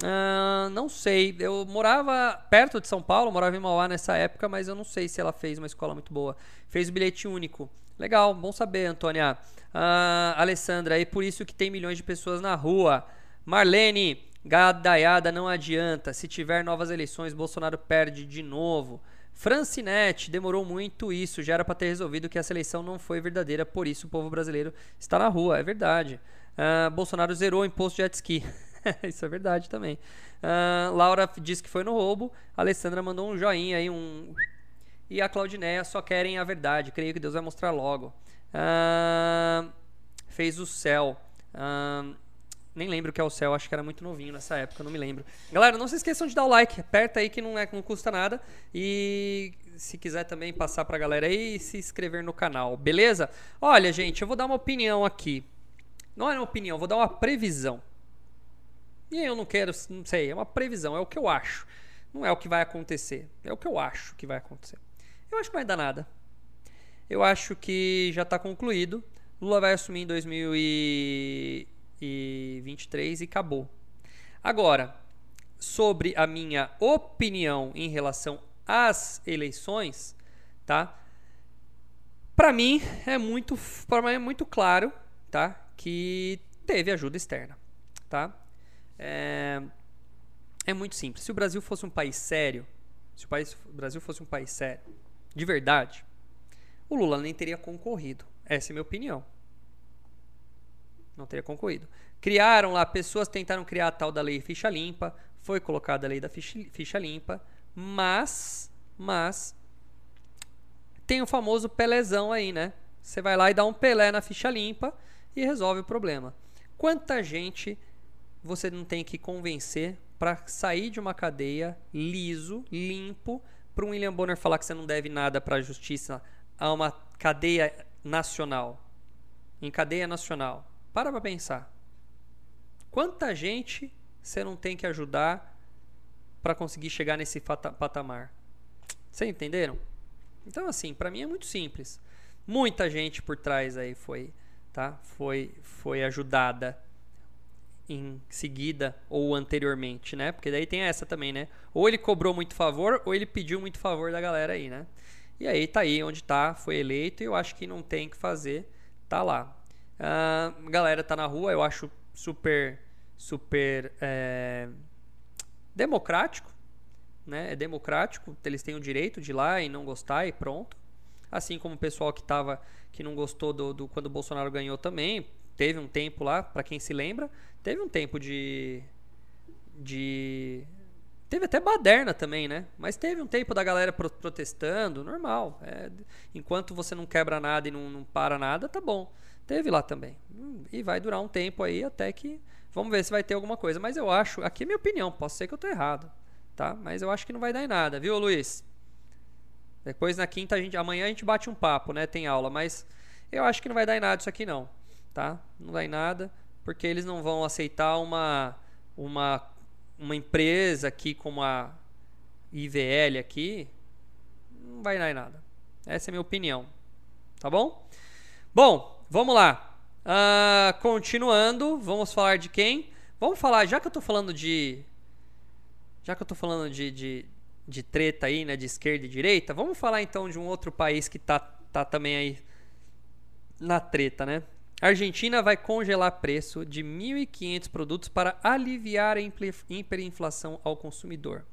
Ah, não sei. Eu morava perto de São Paulo, morava em Mauá nessa época, mas eu não sei se ela fez uma escola muito boa. Fez o bilhete único. Legal, bom saber, Antônia. Ah, Alessandra, é por isso que tem milhões de pessoas na rua. Marlene, Gadaiada não adianta. Se tiver novas eleições, Bolsonaro perde de novo. Francinete, demorou muito isso. Já era para ter resolvido que a seleção não foi verdadeira, por isso o povo brasileiro está na rua. É verdade. Uh, Bolsonaro zerou o imposto de jet ski. [laughs] isso é verdade também. Uh, Laura disse que foi no roubo. Alessandra mandou um joinha aí, um. E a Claudineia só querem a verdade. Creio que Deus vai mostrar logo. Uh, fez o céu. Uh, nem lembro o que é o céu, acho que era muito novinho nessa época, não me lembro. Galera, não se esqueçam de dar o like, aperta aí que não, é, não custa nada. E se quiser também passar pra galera aí e se inscrever no canal, beleza? Olha, gente, eu vou dar uma opinião aqui. Não é uma opinião, vou dar uma previsão. E eu não quero, não sei, é uma previsão, é o que eu acho. Não é o que vai acontecer, é o que eu acho que vai acontecer. Eu acho que não vai dar nada. Eu acho que já está concluído. Lula vai assumir em 2000 e 2023 e acabou. Agora, sobre a minha opinião em relação às eleições, tá? Para mim é muito, para mim é muito claro, tá? Que teve ajuda externa, tá? É, é muito simples. Se o Brasil fosse um país sério, se o, país, o Brasil fosse um país sério, de verdade, o Lula nem teria concorrido. Essa é a minha opinião não teria concorrido. Criaram lá, pessoas tentaram criar a tal da lei ficha limpa, foi colocada a lei da ficha, ficha limpa, mas, mas, tem o famoso pelezão aí, né? Você vai lá e dá um pelé na ficha limpa e resolve o problema. Quanta gente você não tem que convencer para sair de uma cadeia liso, limpo, para um William Bonner falar que você não deve nada para a justiça a uma cadeia nacional? Em cadeia nacional. Para pra pensar. Quanta gente você não tem que ajudar para conseguir chegar nesse patamar? Vocês entenderam? Então, assim, para mim é muito simples. Muita gente por trás aí foi, tá? Foi, foi ajudada. em seguida ou anteriormente, né? Porque daí tem essa também, né? Ou ele cobrou muito favor ou ele pediu muito favor da galera aí, né? E aí tá aí onde tá, foi eleito e eu acho que não tem que fazer, tá lá. A uh, galera tá na rua, eu acho super, super é, democrático, né? É democrático, eles têm o direito de ir lá e não gostar e pronto. Assim como o pessoal que tava, que não gostou do, do quando o Bolsonaro ganhou também, teve um tempo lá, para quem se lembra, teve um tempo de de teve até baderna também, né? Mas teve um tempo da galera pro protestando, normal. É, enquanto você não quebra nada e não, não para nada, tá bom. Teve lá também. E vai durar um tempo aí até que vamos ver se vai ter alguma coisa. Mas eu acho, aqui é minha opinião, posso ser que eu tô errado, tá? Mas eu acho que não vai dar em nada, viu, Luiz? Depois na quinta a gente, amanhã a gente bate um papo, né? Tem aula, mas eu acho que não vai dar em nada isso aqui não tá? Não vai nada, porque eles não vão aceitar uma uma uma empresa aqui como a IVL aqui, não vai dar em nada. Essa é a minha opinião, tá bom? Bom, vamos lá. Uh, continuando, vamos falar de quem? Vamos falar, já que eu tô falando de. Já que eu tô falando de, de, de treta aí, né? De esquerda e direita, vamos falar então de um outro país que tá, tá também aí na treta, né? A Argentina vai congelar preço de 1.500 produtos para aliviar a hiperinflação ao consumidor.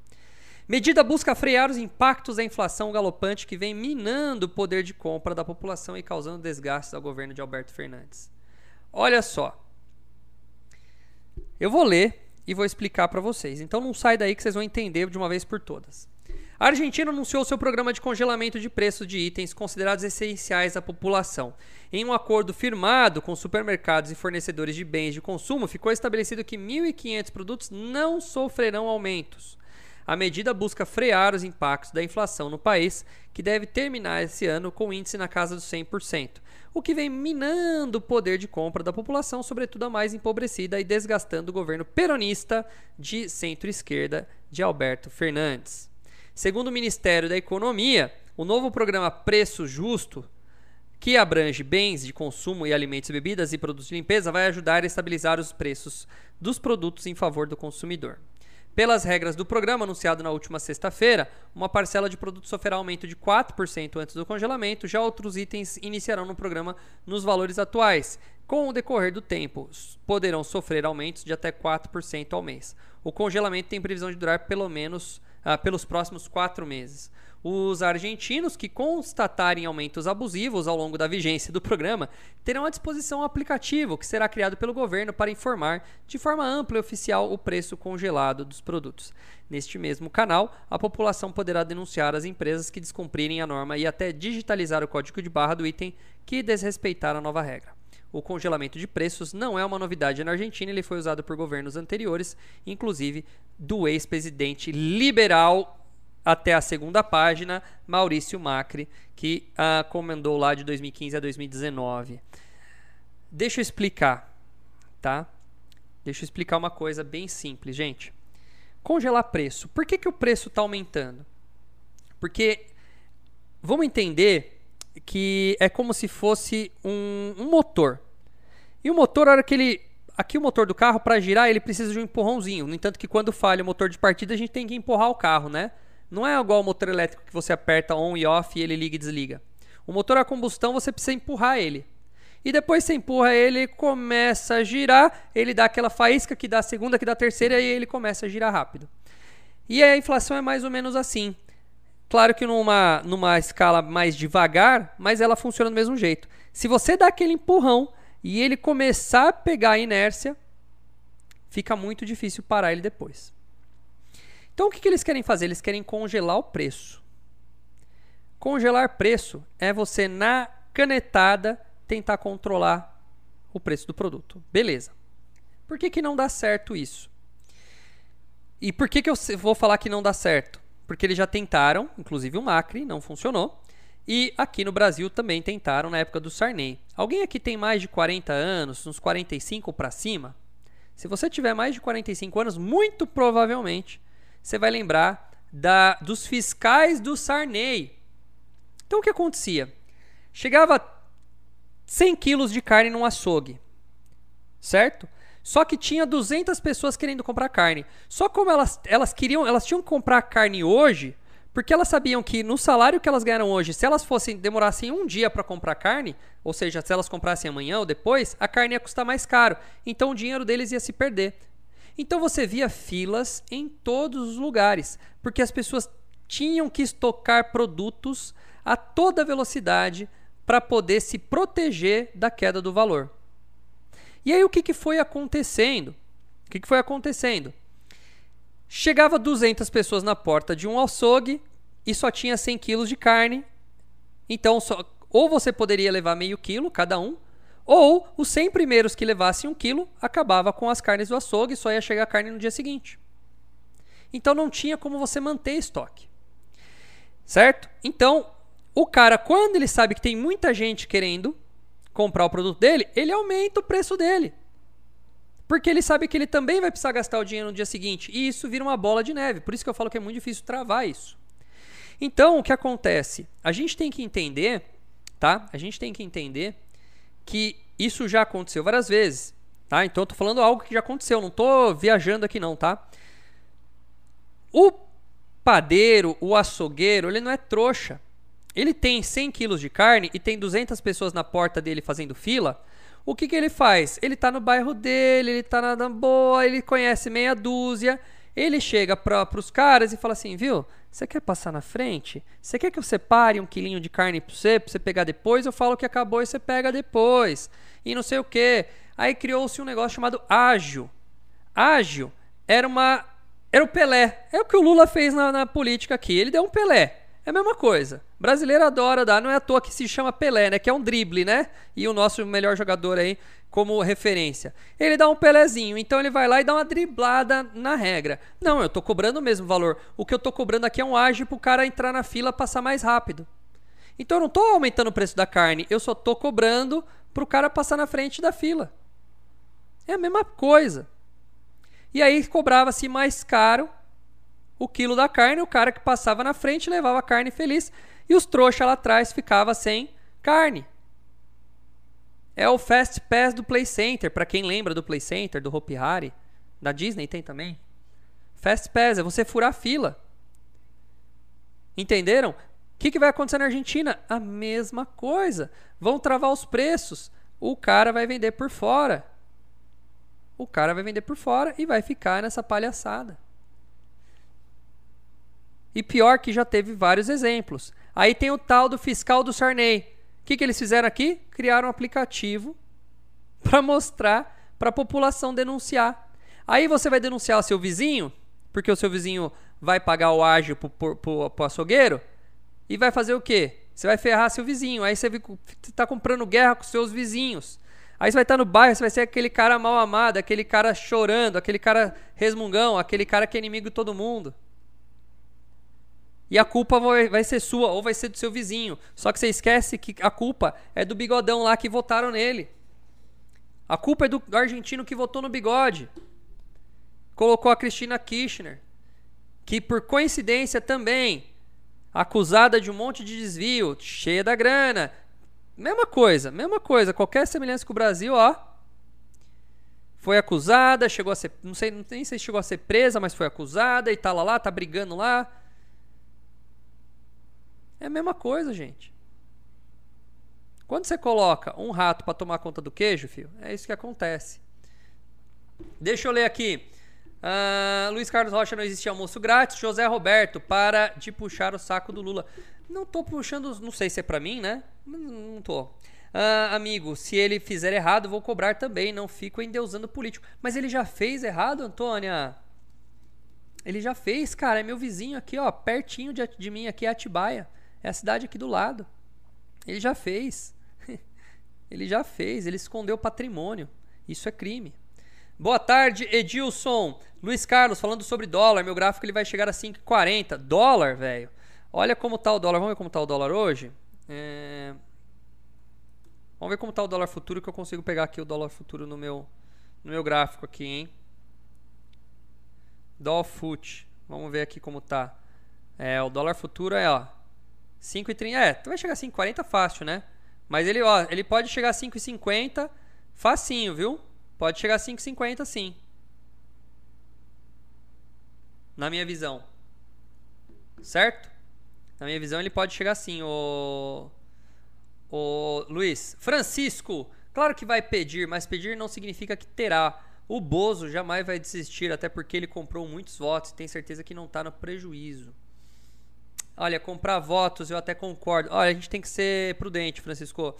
Medida busca frear os impactos da inflação galopante que vem minando o poder de compra da população e causando desgastes ao governo de Alberto Fernandes. Olha só. Eu vou ler e vou explicar para vocês. Então não sai daí que vocês vão entender de uma vez por todas. A Argentina anunciou seu programa de congelamento de preços de itens considerados essenciais à população. Em um acordo firmado com supermercados e fornecedores de bens de consumo, ficou estabelecido que 1.500 produtos não sofrerão aumentos. A medida busca frear os impactos da inflação no país, que deve terminar esse ano com índice na casa dos 100%, o que vem minando o poder de compra da população, sobretudo a mais empobrecida, e desgastando o governo peronista de centro-esquerda de Alberto Fernandes. Segundo o Ministério da Economia, o novo programa Preço Justo, que abrange bens de consumo e alimentos, bebidas e produtos de limpeza, vai ajudar a estabilizar os preços dos produtos em favor do consumidor. Pelas regras do programa anunciado na última sexta-feira, uma parcela de produtos sofrerá aumento de 4% antes do congelamento, já outros itens iniciarão no programa nos valores atuais. Com o decorrer do tempo, poderão sofrer aumentos de até 4% ao mês. O congelamento tem previsão de durar pelo menos uh, pelos próximos quatro meses. Os argentinos que constatarem aumentos abusivos ao longo da vigência do programa terão à disposição um aplicativo que será criado pelo governo para informar de forma ampla e oficial o preço congelado dos produtos. Neste mesmo canal, a população poderá denunciar as empresas que descumprirem a norma e até digitalizar o código de barra do item que desrespeitar a nova regra. O congelamento de preços não é uma novidade na Argentina, ele foi usado por governos anteriores, inclusive do ex-presidente liberal até a segunda página, Maurício Macri, que uh, comandou lá de 2015 a 2019. Deixa eu explicar, tá? Deixa eu explicar uma coisa bem simples, gente. Congelar preço. Por que, que o preço está aumentando? Porque vamos entender que é como se fosse um, um motor. E o motor, a hora que ele. Aqui o motor do carro, para girar, ele precisa de um empurrãozinho. No entanto, que quando falha o motor de partida, a gente tem que empurrar o carro, né? Não é igual o motor elétrico que você aperta on e off e ele liga e desliga. O motor a combustão você precisa empurrar ele. E depois você empurra ele, começa a girar, ele dá aquela faísca que dá a segunda, que dá a terceira e ele começa a girar rápido. E a inflação é mais ou menos assim. Claro que numa, numa escala mais devagar, mas ela funciona do mesmo jeito. Se você dá aquele empurrão e ele começar a pegar a inércia, fica muito difícil parar ele depois. Então o que, que eles querem fazer? Eles querem congelar o preço. Congelar preço é você, na canetada, tentar controlar o preço do produto. Beleza. Por que, que não dá certo isso? E por que, que eu vou falar que não dá certo? Porque eles já tentaram, inclusive o Macri, não funcionou. E aqui no Brasil também tentaram na época do Sarney. Alguém aqui tem mais de 40 anos, uns 45 para cima? Se você tiver mais de 45 anos, muito provavelmente você vai lembrar da, dos fiscais do Sarney. Então o que acontecia? Chegava 100 quilos de carne num açougue, certo? Só que tinha 200 pessoas querendo comprar carne. Só como elas, elas queriam, elas tinham que comprar carne hoje, porque elas sabiam que no salário que elas ganharam hoje, se elas fossem demorassem um dia para comprar carne, ou seja, se elas comprassem amanhã ou depois, a carne ia custar mais caro. Então o dinheiro deles ia se perder. Então você via filas em todos os lugares, porque as pessoas tinham que estocar produtos a toda velocidade para poder se proteger da queda do valor. E aí o que, que foi acontecendo? O que, que foi acontecendo? Chegava 200 pessoas na porta de um açougue e só tinha 100 quilos de carne. Então, só, ou você poderia levar meio quilo cada um, ou os 100 primeiros que levassem um quilo acabava com as carnes do açougue e só ia chegar a carne no dia seguinte. Então não tinha como você manter estoque. Certo? Então, o cara, quando ele sabe que tem muita gente querendo comprar o produto dele, ele aumenta o preço dele. Porque ele sabe que ele também vai precisar gastar o dinheiro no dia seguinte. E isso vira uma bola de neve. Por isso que eu falo que é muito difícil travar isso. Então, o que acontece? A gente tem que entender, tá? A gente tem que entender que isso já aconteceu várias vezes, tá? Então, eu tô falando algo que já aconteceu, não tô viajando aqui não, tá? O padeiro, o açougueiro, ele não é trouxa. Ele tem 100 quilos de carne e tem 200 pessoas na porta dele fazendo fila. O que, que ele faz? Ele está no bairro dele, ele está na boa, ele conhece meia dúzia. Ele chega para os caras e fala assim, viu? Você quer passar na frente? Você quer que eu separe um quilinho de carne para você, para você pegar depois? Eu falo que acabou e você pega depois. E não sei o que. Aí criou-se um negócio chamado ágil. Ágil era uma era o Pelé. É o que o Lula fez na, na política aqui. Ele deu um Pelé. É a mesma coisa. Brasileiro adora dar, não é à toa que se chama Pelé, né? Que é um drible, né? E o nosso melhor jogador aí como referência. Ele dá um Pelézinho, então ele vai lá e dá uma driblada na regra. Não, eu tô cobrando o mesmo valor. O que eu tô cobrando aqui é um ágio pro cara entrar na fila passar mais rápido. Então eu não tô aumentando o preço da carne, eu só tô cobrando pro cara passar na frente da fila. É a mesma coisa. E aí cobrava-se mais caro o quilo da carne, o cara que passava na frente levava a carne feliz e os trouxas lá atrás ficava sem carne. É o Fast Pass do Play Center, para quem lembra do Play Center, do Hopi Hari, da Disney tem também. Fast Pass é você furar a fila. Entenderam? O que, que vai acontecer na Argentina? A mesma coisa. Vão travar os preços. O cara vai vender por fora. O cara vai vender por fora e vai ficar nessa palhaçada. E pior que já teve vários exemplos. Aí tem o tal do fiscal do Sarney. O que, que eles fizeram aqui? Criaram um aplicativo [laughs] para mostrar para a população denunciar. Aí você vai denunciar seu vizinho, porque o seu vizinho vai pagar o ágio para o açougueiro, e vai fazer o quê? Você vai ferrar seu vizinho. Aí você está comprando guerra com seus vizinhos. Aí você vai estar tá no bairro, você vai ser aquele cara mal amado, aquele cara chorando, aquele cara resmungão, aquele cara que é inimigo de todo mundo. E a culpa vai, vai ser sua ou vai ser do seu vizinho. Só que você esquece que a culpa é do bigodão lá que votaram nele. A culpa é do argentino que votou no bigode. Colocou a Cristina Kirchner, que por coincidência também acusada de um monte de desvio, cheia da grana. Mesma coisa, mesma coisa, qualquer semelhança com o Brasil, ó. Foi acusada, chegou a ser, não sei, nem sei se chegou a ser presa, mas foi acusada e tá lá, lá tá brigando lá é a mesma coisa, gente. Quando você coloca um rato para tomar conta do queijo, filho, é isso que acontece. Deixa eu ler aqui. Uh, Luiz Carlos Rocha não existe almoço grátis. José Roberto, para de puxar o saco do Lula. Não tô puxando, não sei se é para mim, né? Não tô. Uh, amigo, se ele fizer errado, vou cobrar também. Não fico endeusando político. Mas ele já fez errado, Antônia? Ele já fez, cara. É meu vizinho aqui, ó. Pertinho de, de mim, aqui Atibaia. É a cidade aqui do lado. Ele já fez. [laughs] ele já fez. Ele escondeu patrimônio. Isso é crime. Boa tarde, Edilson. Luiz Carlos, falando sobre dólar. Meu gráfico ele vai chegar a 5,40. Dólar, velho. Olha como tá o dólar. Vamos ver como tá o dólar hoje? É... Vamos ver como tá o dólar futuro que eu consigo pegar aqui o dólar futuro no meu, no meu gráfico aqui, hein? Dólar fut. Vamos ver aqui como tá. É, o dólar futuro é, ó, 5,30. É, tu vai chegar a 5,40 fácil, né? Mas ele, ó, ele pode chegar a 5,50 facinho, viu? Pode chegar a 5,50 sim. Na minha visão. Certo? Na minha visão ele pode chegar assim, o o Luiz. Francisco, claro que vai pedir, mas pedir não significa que terá. O Bozo jamais vai desistir, até porque ele comprou muitos votos e tem certeza que não está no prejuízo. Olha, comprar votos eu até concordo. Olha, a gente tem que ser prudente, Francisco.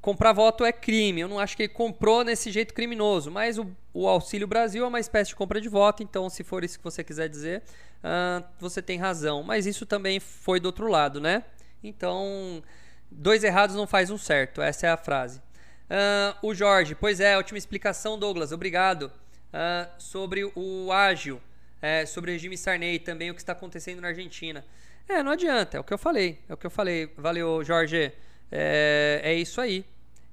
Comprar voto é crime. Eu não acho que ele comprou nesse jeito criminoso. Mas o, o Auxílio Brasil é uma espécie de compra de voto. Então, se for isso que você quiser dizer, uh, você tem razão. Mas isso também foi do outro lado, né? Então, dois errados não faz um certo. Essa é a frase. Uh, o Jorge, pois é, última explicação, Douglas. Obrigado. Uh, sobre o ágil, é, sobre o regime Sarney, também o que está acontecendo na Argentina. É, não adianta, é o que eu falei. É o que eu falei. Valeu, Jorge. É, é isso aí.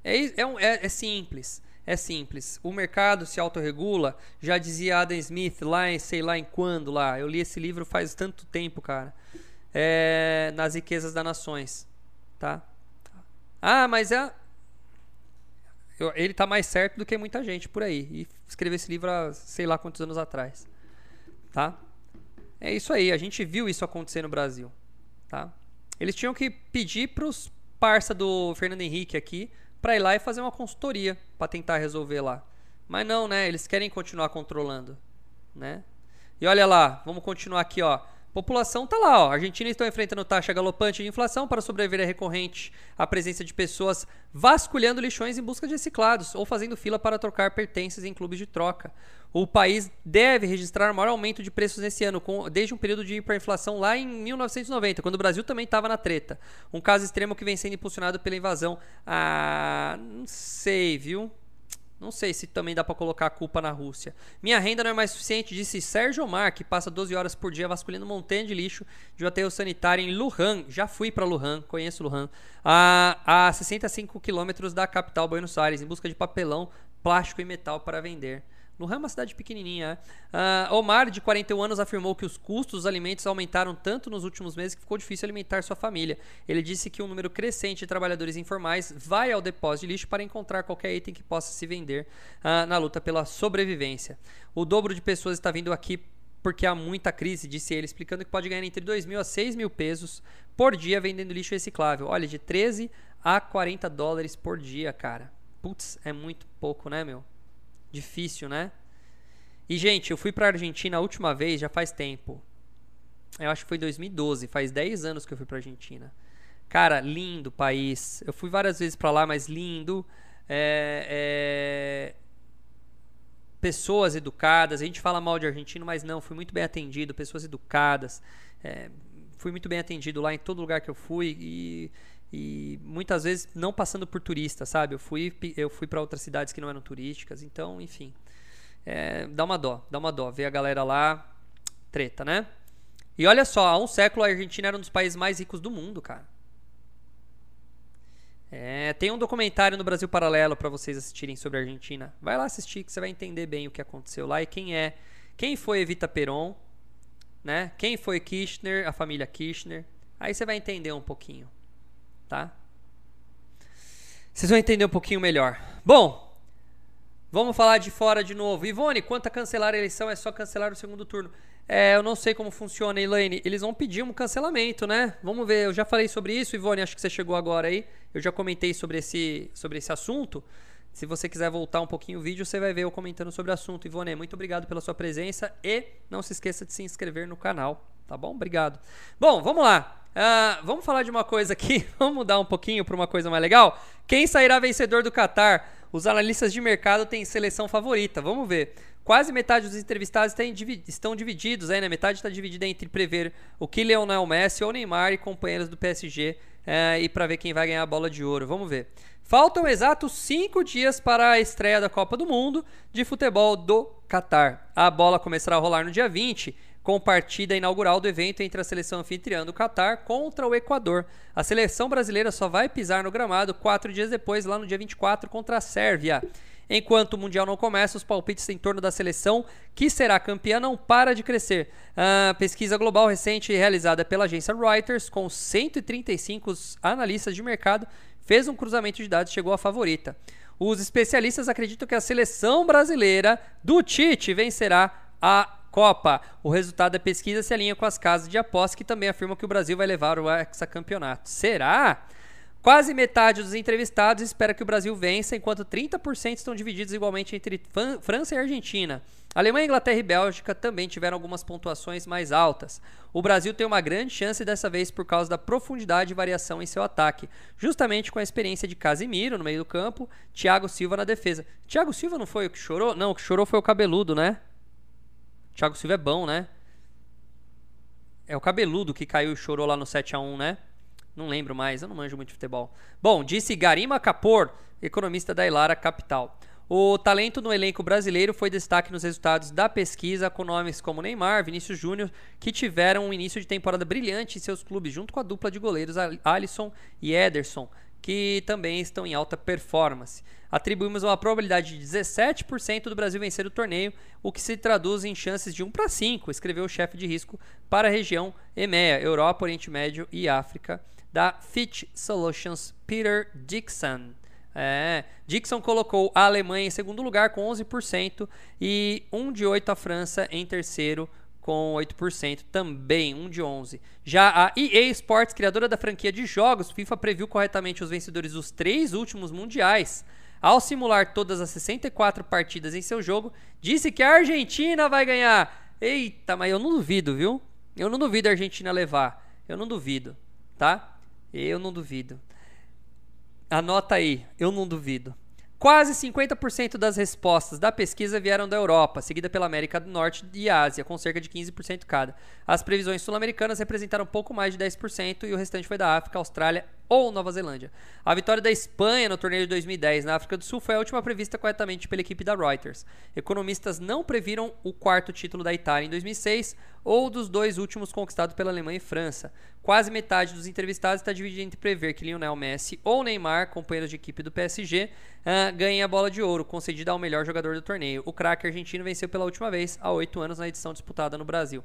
É, é, é, é simples. É simples. O mercado se autorregula. Já dizia Adam Smith lá em sei lá em quando lá. Eu li esse livro faz tanto tempo, cara. É, nas riquezas das nações, tá? Ah, mas é eu, ele tá mais certo do que muita gente por aí. E escreveu esse livro há sei lá quantos anos atrás, tá? É isso aí, a gente viu isso acontecer no Brasil, tá? Eles tinham que pedir para os parça do Fernando Henrique aqui para ir lá e fazer uma consultoria para tentar resolver lá. Mas não, né? Eles querem continuar controlando, né? E olha lá, vamos continuar aqui, ó. População tá lá, ó. Argentina está enfrentando taxa galopante de inflação para sobreviver a recorrente a presença de pessoas vasculhando lixões em busca de reciclados ou fazendo fila para trocar pertences em clubes de troca. O país deve registrar maior aumento de preços nesse ano, com, desde um período de hiperinflação lá em 1990, quando o Brasil também estava na treta. Um caso extremo que vem sendo impulsionado pela invasão. Ah, não sei, viu? Não sei se também dá para colocar a culpa na Rússia. Minha renda não é mais suficiente, disse Sérgio Omar, que passa 12 horas por dia vasculhando montanha de lixo de um aterro sanitário em Lujan. Já fui para Lujan, conheço Lujan. A, a 65 quilômetros da capital Buenos Aires, em busca de papelão, plástico e metal para vender. Lujan é uma cidade pequenininha. Uh, Omar, de 41 anos, afirmou que os custos dos alimentos aumentaram tanto nos últimos meses que ficou difícil alimentar sua família. Ele disse que um número crescente de trabalhadores informais vai ao depósito de lixo para encontrar qualquer item que possa se vender uh, na luta pela sobrevivência. O dobro de pessoas está vindo aqui porque há muita crise, disse ele, explicando que pode ganhar entre 2 mil a 6 mil pesos por dia vendendo lixo reciclável. Olha, de 13 a 40 dólares por dia, cara. Putz, é muito pouco, né, meu? Difícil, né? E, gente, eu fui pra Argentina a última vez já faz tempo. Eu acho que foi 2012, faz 10 anos que eu fui pra Argentina. Cara, lindo país. Eu fui várias vezes para lá, mas lindo. É, é... Pessoas educadas. A gente fala mal de argentino, mas não, fui muito bem atendido. Pessoas educadas. É... Fui muito bem atendido lá em todo lugar que eu fui. E e muitas vezes não passando por turista, sabe? Eu fui, eu fui para outras cidades que não eram turísticas, então, enfim. É, dá uma dó, dá uma dó. Ver a galera lá, treta, né? E olha só, há um século a Argentina era um dos países mais ricos do mundo, cara. É, tem um documentário no Brasil Paralelo para vocês assistirem sobre a Argentina. Vai lá assistir que você vai entender bem o que aconteceu lá e quem é, quem foi Evita Peron, né? Quem foi Kirchner, a família Kirchner. Aí você vai entender um pouquinho tá? Vocês vão entender um pouquinho melhor. Bom, vamos falar de fora de novo. Ivone, quanto a cancelar a eleição, é só cancelar o segundo turno. É, eu não sei como funciona, Elaine. Eles vão pedir um cancelamento, né? Vamos ver. Eu já falei sobre isso, Ivone. Acho que você chegou agora aí. Eu já comentei sobre esse, sobre esse assunto. Se você quiser voltar um pouquinho o vídeo, você vai ver eu comentando sobre o assunto. Ivone, muito obrigado pela sua presença e não se esqueça de se inscrever no canal, tá bom? Obrigado. Bom, vamos lá. Uh, vamos falar de uma coisa aqui, [laughs] vamos mudar um pouquinho para uma coisa mais legal. Quem sairá vencedor do Qatar? Os analistas de mercado têm seleção favorita. Vamos ver. Quase metade dos entrevistados estão divididos, aí, né? Metade está dividida entre prever o que Leonel Messi ou Neymar e companheiros do PSG uh, e para ver quem vai ganhar a bola de ouro. Vamos ver. Faltam exatos cinco dias para a estreia da Copa do Mundo de futebol do Qatar. A bola começará a rolar no dia 20 com partida inaugural do evento entre a seleção anfitriã do Catar contra o Equador. A seleção brasileira só vai pisar no gramado quatro dias depois, lá no dia 24, contra a Sérvia. Enquanto o Mundial não começa, os palpites em torno da seleção que será campeã não para de crescer. A pesquisa global recente realizada pela agência Reuters, com 135 analistas de mercado, fez um cruzamento de dados e chegou à favorita. Os especialistas acreditam que a seleção brasileira do Tite vencerá a Copa. O resultado da pesquisa se alinha com as casas de aposta que também afirmam que o Brasil vai levar o hexacampeonato. Será? Quase metade dos entrevistados espera que o Brasil vença, enquanto 30% estão divididos igualmente entre França e Argentina. Alemanha, Inglaterra e Bélgica também tiveram algumas pontuações mais altas. O Brasil tem uma grande chance dessa vez por causa da profundidade e variação em seu ataque, justamente com a experiência de Casimiro no meio do campo, Thiago Silva na defesa. Thiago Silva não foi o que chorou? Não, o que chorou foi o cabeludo, né? Thiago Silva é bom, né? É o cabeludo que caiu e chorou lá no 7 a 1 né? Não lembro mais, eu não manjo muito de futebol. Bom, disse Garima Kapor, economista da Ilara Capital. O talento no elenco brasileiro foi destaque nos resultados da pesquisa com nomes como Neymar, Vinícius Júnior, que tiveram um início de temporada brilhante em seus clubes, junto com a dupla de goleiros Alisson e Ederson, que também estão em alta performance. Atribuímos uma probabilidade de 17% do Brasil vencer o torneio, o que se traduz em chances de 1 para 5, escreveu o chefe de risco para a região EMEA, Europa, Oriente Médio e África da Fitch Solutions, Peter Dixon. É, Dixon colocou a Alemanha em segundo lugar com 11% e 1 de 8 a França em terceiro com 8%, também 1 de 11. Já a EA Sports, criadora da franquia de jogos, FIFA previu corretamente os vencedores dos três últimos mundiais. Ao simular todas as 64 partidas em seu jogo, disse que a Argentina vai ganhar. Eita, mas eu não duvido, viu? Eu não duvido a Argentina levar. Eu não duvido, tá? Eu não duvido. Anota aí, eu não duvido. Quase 50% das respostas da pesquisa vieram da Europa, seguida pela América do Norte e Ásia, com cerca de 15% cada. As previsões sul-americanas representaram pouco mais de 10% e o restante foi da África, Austrália ou Nova Zelândia. A vitória da Espanha no torneio de 2010 na África do Sul foi a última prevista corretamente pela equipe da Reuters. Economistas não previram o quarto título da Itália em 2006 ou dos dois últimos conquistados pela Alemanha e França. Quase metade dos entrevistados está dividida entre prever que Lionel Messi ou Neymar, companheiros de equipe do PSG, uh, ah, ganhem a bola de ouro, concedida ao melhor jogador do torneio. O craque argentino venceu pela última vez, há oito anos, na edição disputada no Brasil.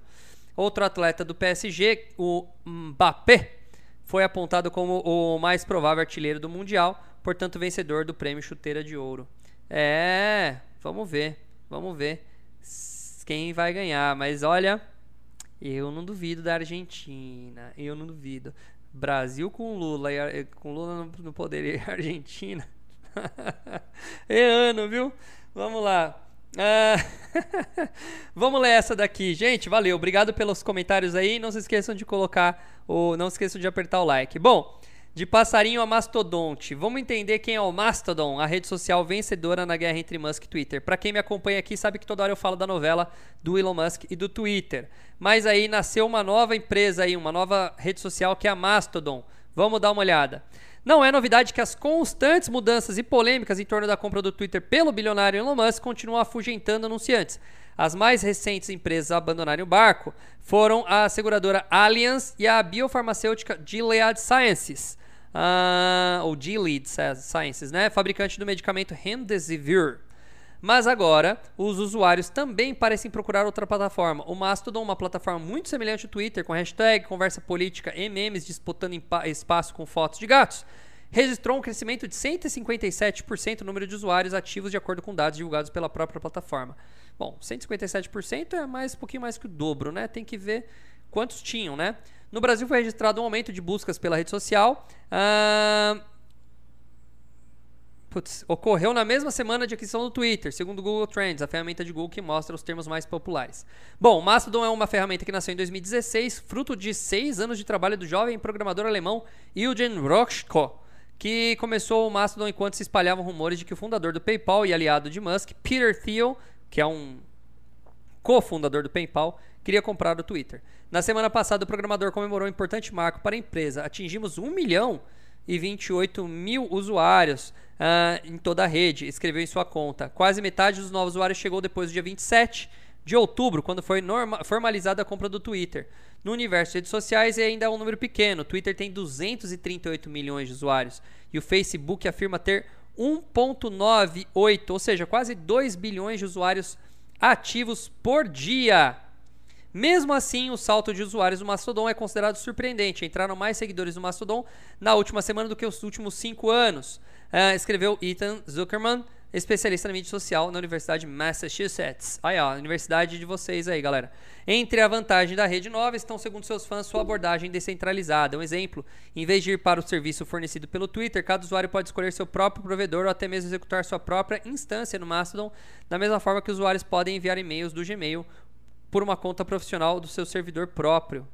Outro atleta do PSG, o Mbappé, foi apontado como o mais provável artilheiro do Mundial, portanto vencedor do prêmio Chuteira de Ouro. É, vamos ver, vamos ver quem vai ganhar, mas olha, eu não duvido da Argentina. Eu não duvido. Brasil com Lula e com Lula no poder e [laughs] Argentina. [laughs] é ano, viu? Vamos lá. Ah, [laughs] vamos ler essa daqui, gente. Valeu, obrigado pelos comentários aí. Não se esqueçam de colocar o, não se esqueçam de apertar o like. Bom, de passarinho a mastodonte. Vamos entender quem é o Mastodon, a rede social vencedora na guerra entre Musk e Twitter. Para quem me acompanha aqui sabe que toda hora eu falo da novela do Elon Musk e do Twitter. Mas aí nasceu uma nova empresa aí, uma nova rede social que é a Mastodon. Vamos dar uma olhada. Não é novidade que as constantes mudanças e polêmicas em torno da compra do Twitter pelo bilionário Elon Musk continuam afugentando anunciantes. As mais recentes empresas a abandonarem o barco foram a seguradora Allianz e a biofarmacêutica Gilead Sciences uh, ou Gilead Sciences, né? fabricante do medicamento Remdesivir. Mas agora, os usuários também parecem procurar outra plataforma. O Mastodon, uma plataforma muito semelhante ao Twitter, com hashtag, conversa política e memes disputando espaço com fotos de gatos, registrou um crescimento de 157% no número de usuários ativos de acordo com dados divulgados pela própria plataforma. Bom, 157% é mais um pouquinho mais que o dobro, né? Tem que ver quantos tinham, né? No Brasil foi registrado um aumento de buscas pela rede social. Ah, putz, ocorreu na mesma semana de aquisição do Twitter, segundo o Google Trends, a ferramenta de Google que mostra os termos mais populares. Bom, o Mastodon é uma ferramenta que nasceu em 2016, fruto de seis anos de trabalho do jovem programador alemão Eugen Rochko, que começou o Mastodon enquanto se espalhavam rumores de que o fundador do PayPal e aliado de Musk, Peter Thiel, que é um cofundador do PayPal, queria comprar o Twitter. Na semana passada, o programador comemorou um importante marco para a empresa. Atingimos 1 milhão 28 mil usuários uh, em toda a rede, escreveu em sua conta. Quase metade dos novos usuários chegou depois do dia 27 de outubro, quando foi formalizada a compra do Twitter. No universo de redes sociais é ainda um número pequeno. O Twitter tem 238 milhões de usuários e o Facebook afirma ter 1.98, ou seja, quase 2 bilhões de usuários ativos por dia. Mesmo assim, o salto de usuários do Mastodon é considerado surpreendente. Entraram mais seguidores do Mastodon na última semana do que os últimos cinco anos. Uh, escreveu Ethan Zuckerman, especialista na mídia social na Universidade de Massachusetts. Aí, ó, a universidade de vocês aí, galera. Entre a vantagem da rede nova estão, segundo seus fãs, sua abordagem descentralizada. Um exemplo, em vez de ir para o serviço fornecido pelo Twitter, cada usuário pode escolher seu próprio provedor ou até mesmo executar sua própria instância no Mastodon, da mesma forma que usuários podem enviar e-mails do Gmail por uma conta profissional do seu servidor próprio.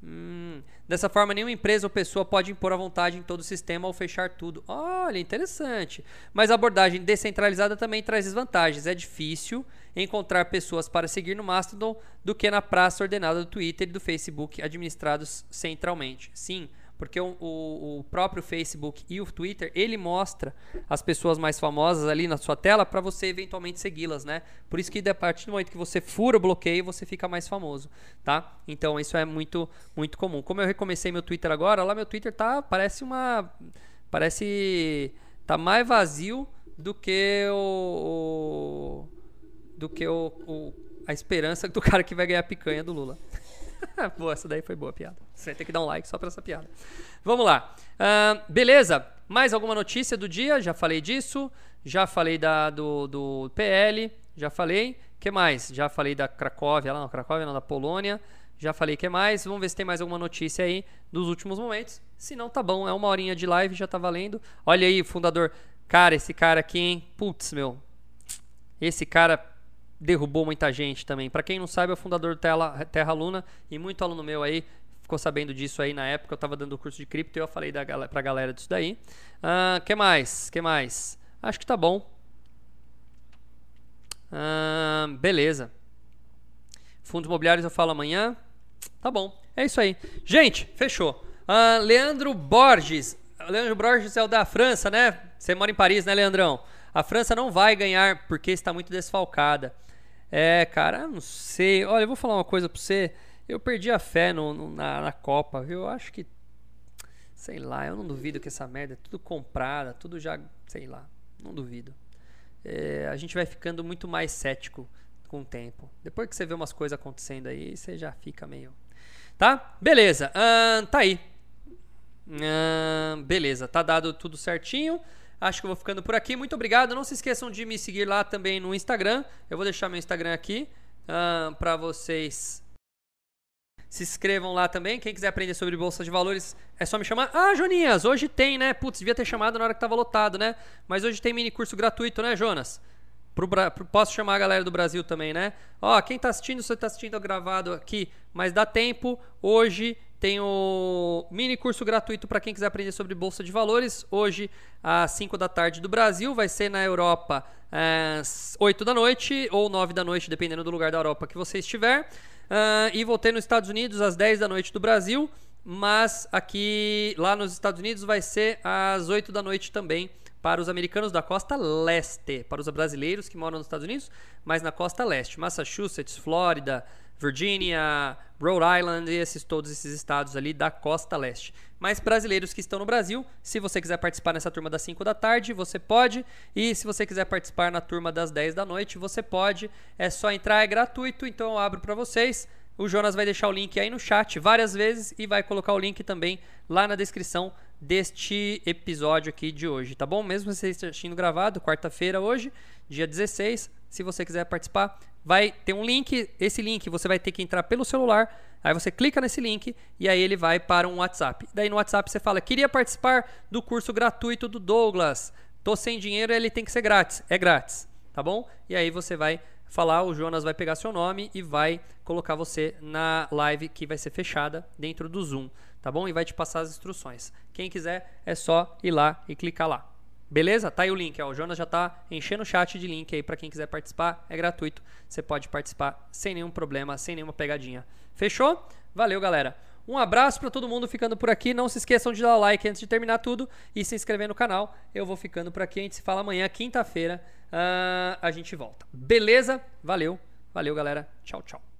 Hum, dessa forma, nenhuma empresa ou pessoa pode impor a vontade em todo o sistema ou fechar tudo. Olha, interessante. Mas a abordagem descentralizada também traz desvantagens. É difícil encontrar pessoas para seguir no Mastodon do que na praça ordenada do Twitter e do Facebook administrados centralmente. Sim, porque o, o, o, próprio Facebook e o Twitter, ele mostra as pessoas mais famosas ali na sua tela para você eventualmente segui-las, né? Por isso que a partir do momento que você fura o bloqueio, você fica mais famoso, tá? Então isso é muito muito comum. Como eu recomecei meu Twitter agora, lá meu Twitter tá parece uma parece tá mais vazio do que o, o do que o, o a esperança do [laughs] cara que vai ganhar a picanha do Lula. [laughs] boa, essa daí foi boa piada. Você ter que dar um like só pra essa piada. Vamos lá. Uh, beleza. Mais alguma notícia do dia? Já falei disso. Já falei da, do, do PL. Já falei. que mais? Já falei da Cracóvia, lá não, Cracóvia não, da Polônia. Já falei que mais. Vamos ver se tem mais alguma notícia aí dos últimos momentos. Se não, tá bom. É uma horinha de live, já tá valendo. Olha aí, fundador. Cara, esse cara aqui, hein? Putz, meu. Esse cara derrubou muita gente também. Para quem não sabe, é o fundador do Terra, Terra Luna e muito aluno meu aí ficou sabendo disso aí na época. Eu estava dando o curso de cripto e eu falei da, pra galera disso daí. Uh, que mais? que mais? Acho que tá bom. Uh, beleza. Fundos imobiliários eu falo amanhã. Tá bom. É isso aí. Gente, fechou. Uh, Leandro Borges. Leandro Borges é o da França, né? Você mora em Paris, né, Leandrão? A França não vai ganhar porque está muito desfalcada. É, cara, não sei. Olha, eu vou falar uma coisa pra você. Eu perdi a fé no, no, na, na Copa, viu? Eu acho que. Sei lá, eu não duvido que essa merda é tudo comprada, tudo já. Sei lá, não duvido. É, a gente vai ficando muito mais cético com o tempo. Depois que você vê umas coisas acontecendo aí, você já fica meio. Tá? Beleza. tá aí. beleza, tá dado tudo certinho. Acho que eu vou ficando por aqui. Muito obrigado. Não se esqueçam de me seguir lá também no Instagram. Eu vou deixar meu Instagram aqui uh, para vocês. Se inscrevam lá também. Quem quiser aprender sobre bolsa de valores, é só me chamar. Ah, Joninhas, hoje tem, né? Putz, devia ter chamado na hora que tava lotado, né? Mas hoje tem mini curso gratuito, né, Jonas? Pro, posso chamar a galera do Brasil também, né? Ó, quem tá assistindo, você tá assistindo gravado aqui, mas dá tempo. Hoje tem o mini curso gratuito para quem quiser aprender sobre bolsa de valores. Hoje, às 5 da tarde do Brasil, vai ser na Europa às 8 da noite ou 9 da noite, dependendo do lugar da Europa que você estiver. Uh, e vou ter nos Estados Unidos às 10 da noite do Brasil, mas aqui lá nos Estados Unidos vai ser às 8 da noite também para os americanos da costa leste, para os brasileiros que moram nos Estados Unidos, mas na costa leste, Massachusetts, Flórida, Virginia, Rhode Island e esses, todos esses estados ali da costa leste. Mas brasileiros que estão no Brasil, se você quiser participar nessa turma das 5 da tarde, você pode. E se você quiser participar na turma das 10 da noite, você pode. É só entrar, é gratuito, então eu abro para vocês. O Jonas vai deixar o link aí no chat várias vezes e vai colocar o link também lá na descrição deste episódio aqui de hoje, tá bom? Mesmo você assistindo gravado, quarta-feira hoje, dia 16, se você quiser participar, vai ter um link. Esse link você vai ter que entrar pelo celular. Aí você clica nesse link e aí ele vai para um WhatsApp. Daí no WhatsApp você fala: "Queria participar do curso gratuito do Douglas. Tô sem dinheiro, ele tem que ser grátis". É grátis, tá bom? E aí você vai falar, o Jonas vai pegar seu nome e vai colocar você na live que vai ser fechada dentro do Zoom, tá bom? E vai te passar as instruções. Quem quiser é só ir lá e clicar lá. Beleza? Tá aí o link. Ó. O Jonas já tá enchendo o chat de link aí para quem quiser participar. É gratuito. Você pode participar sem nenhum problema, sem nenhuma pegadinha. Fechou? Valeu, galera. Um abraço para todo mundo ficando por aqui. Não se esqueçam de dar like antes de terminar tudo e se inscrever no canal. Eu vou ficando por aqui. A gente se fala amanhã, quinta-feira. Uh, a gente volta. Beleza? Valeu. Valeu, galera. Tchau, tchau.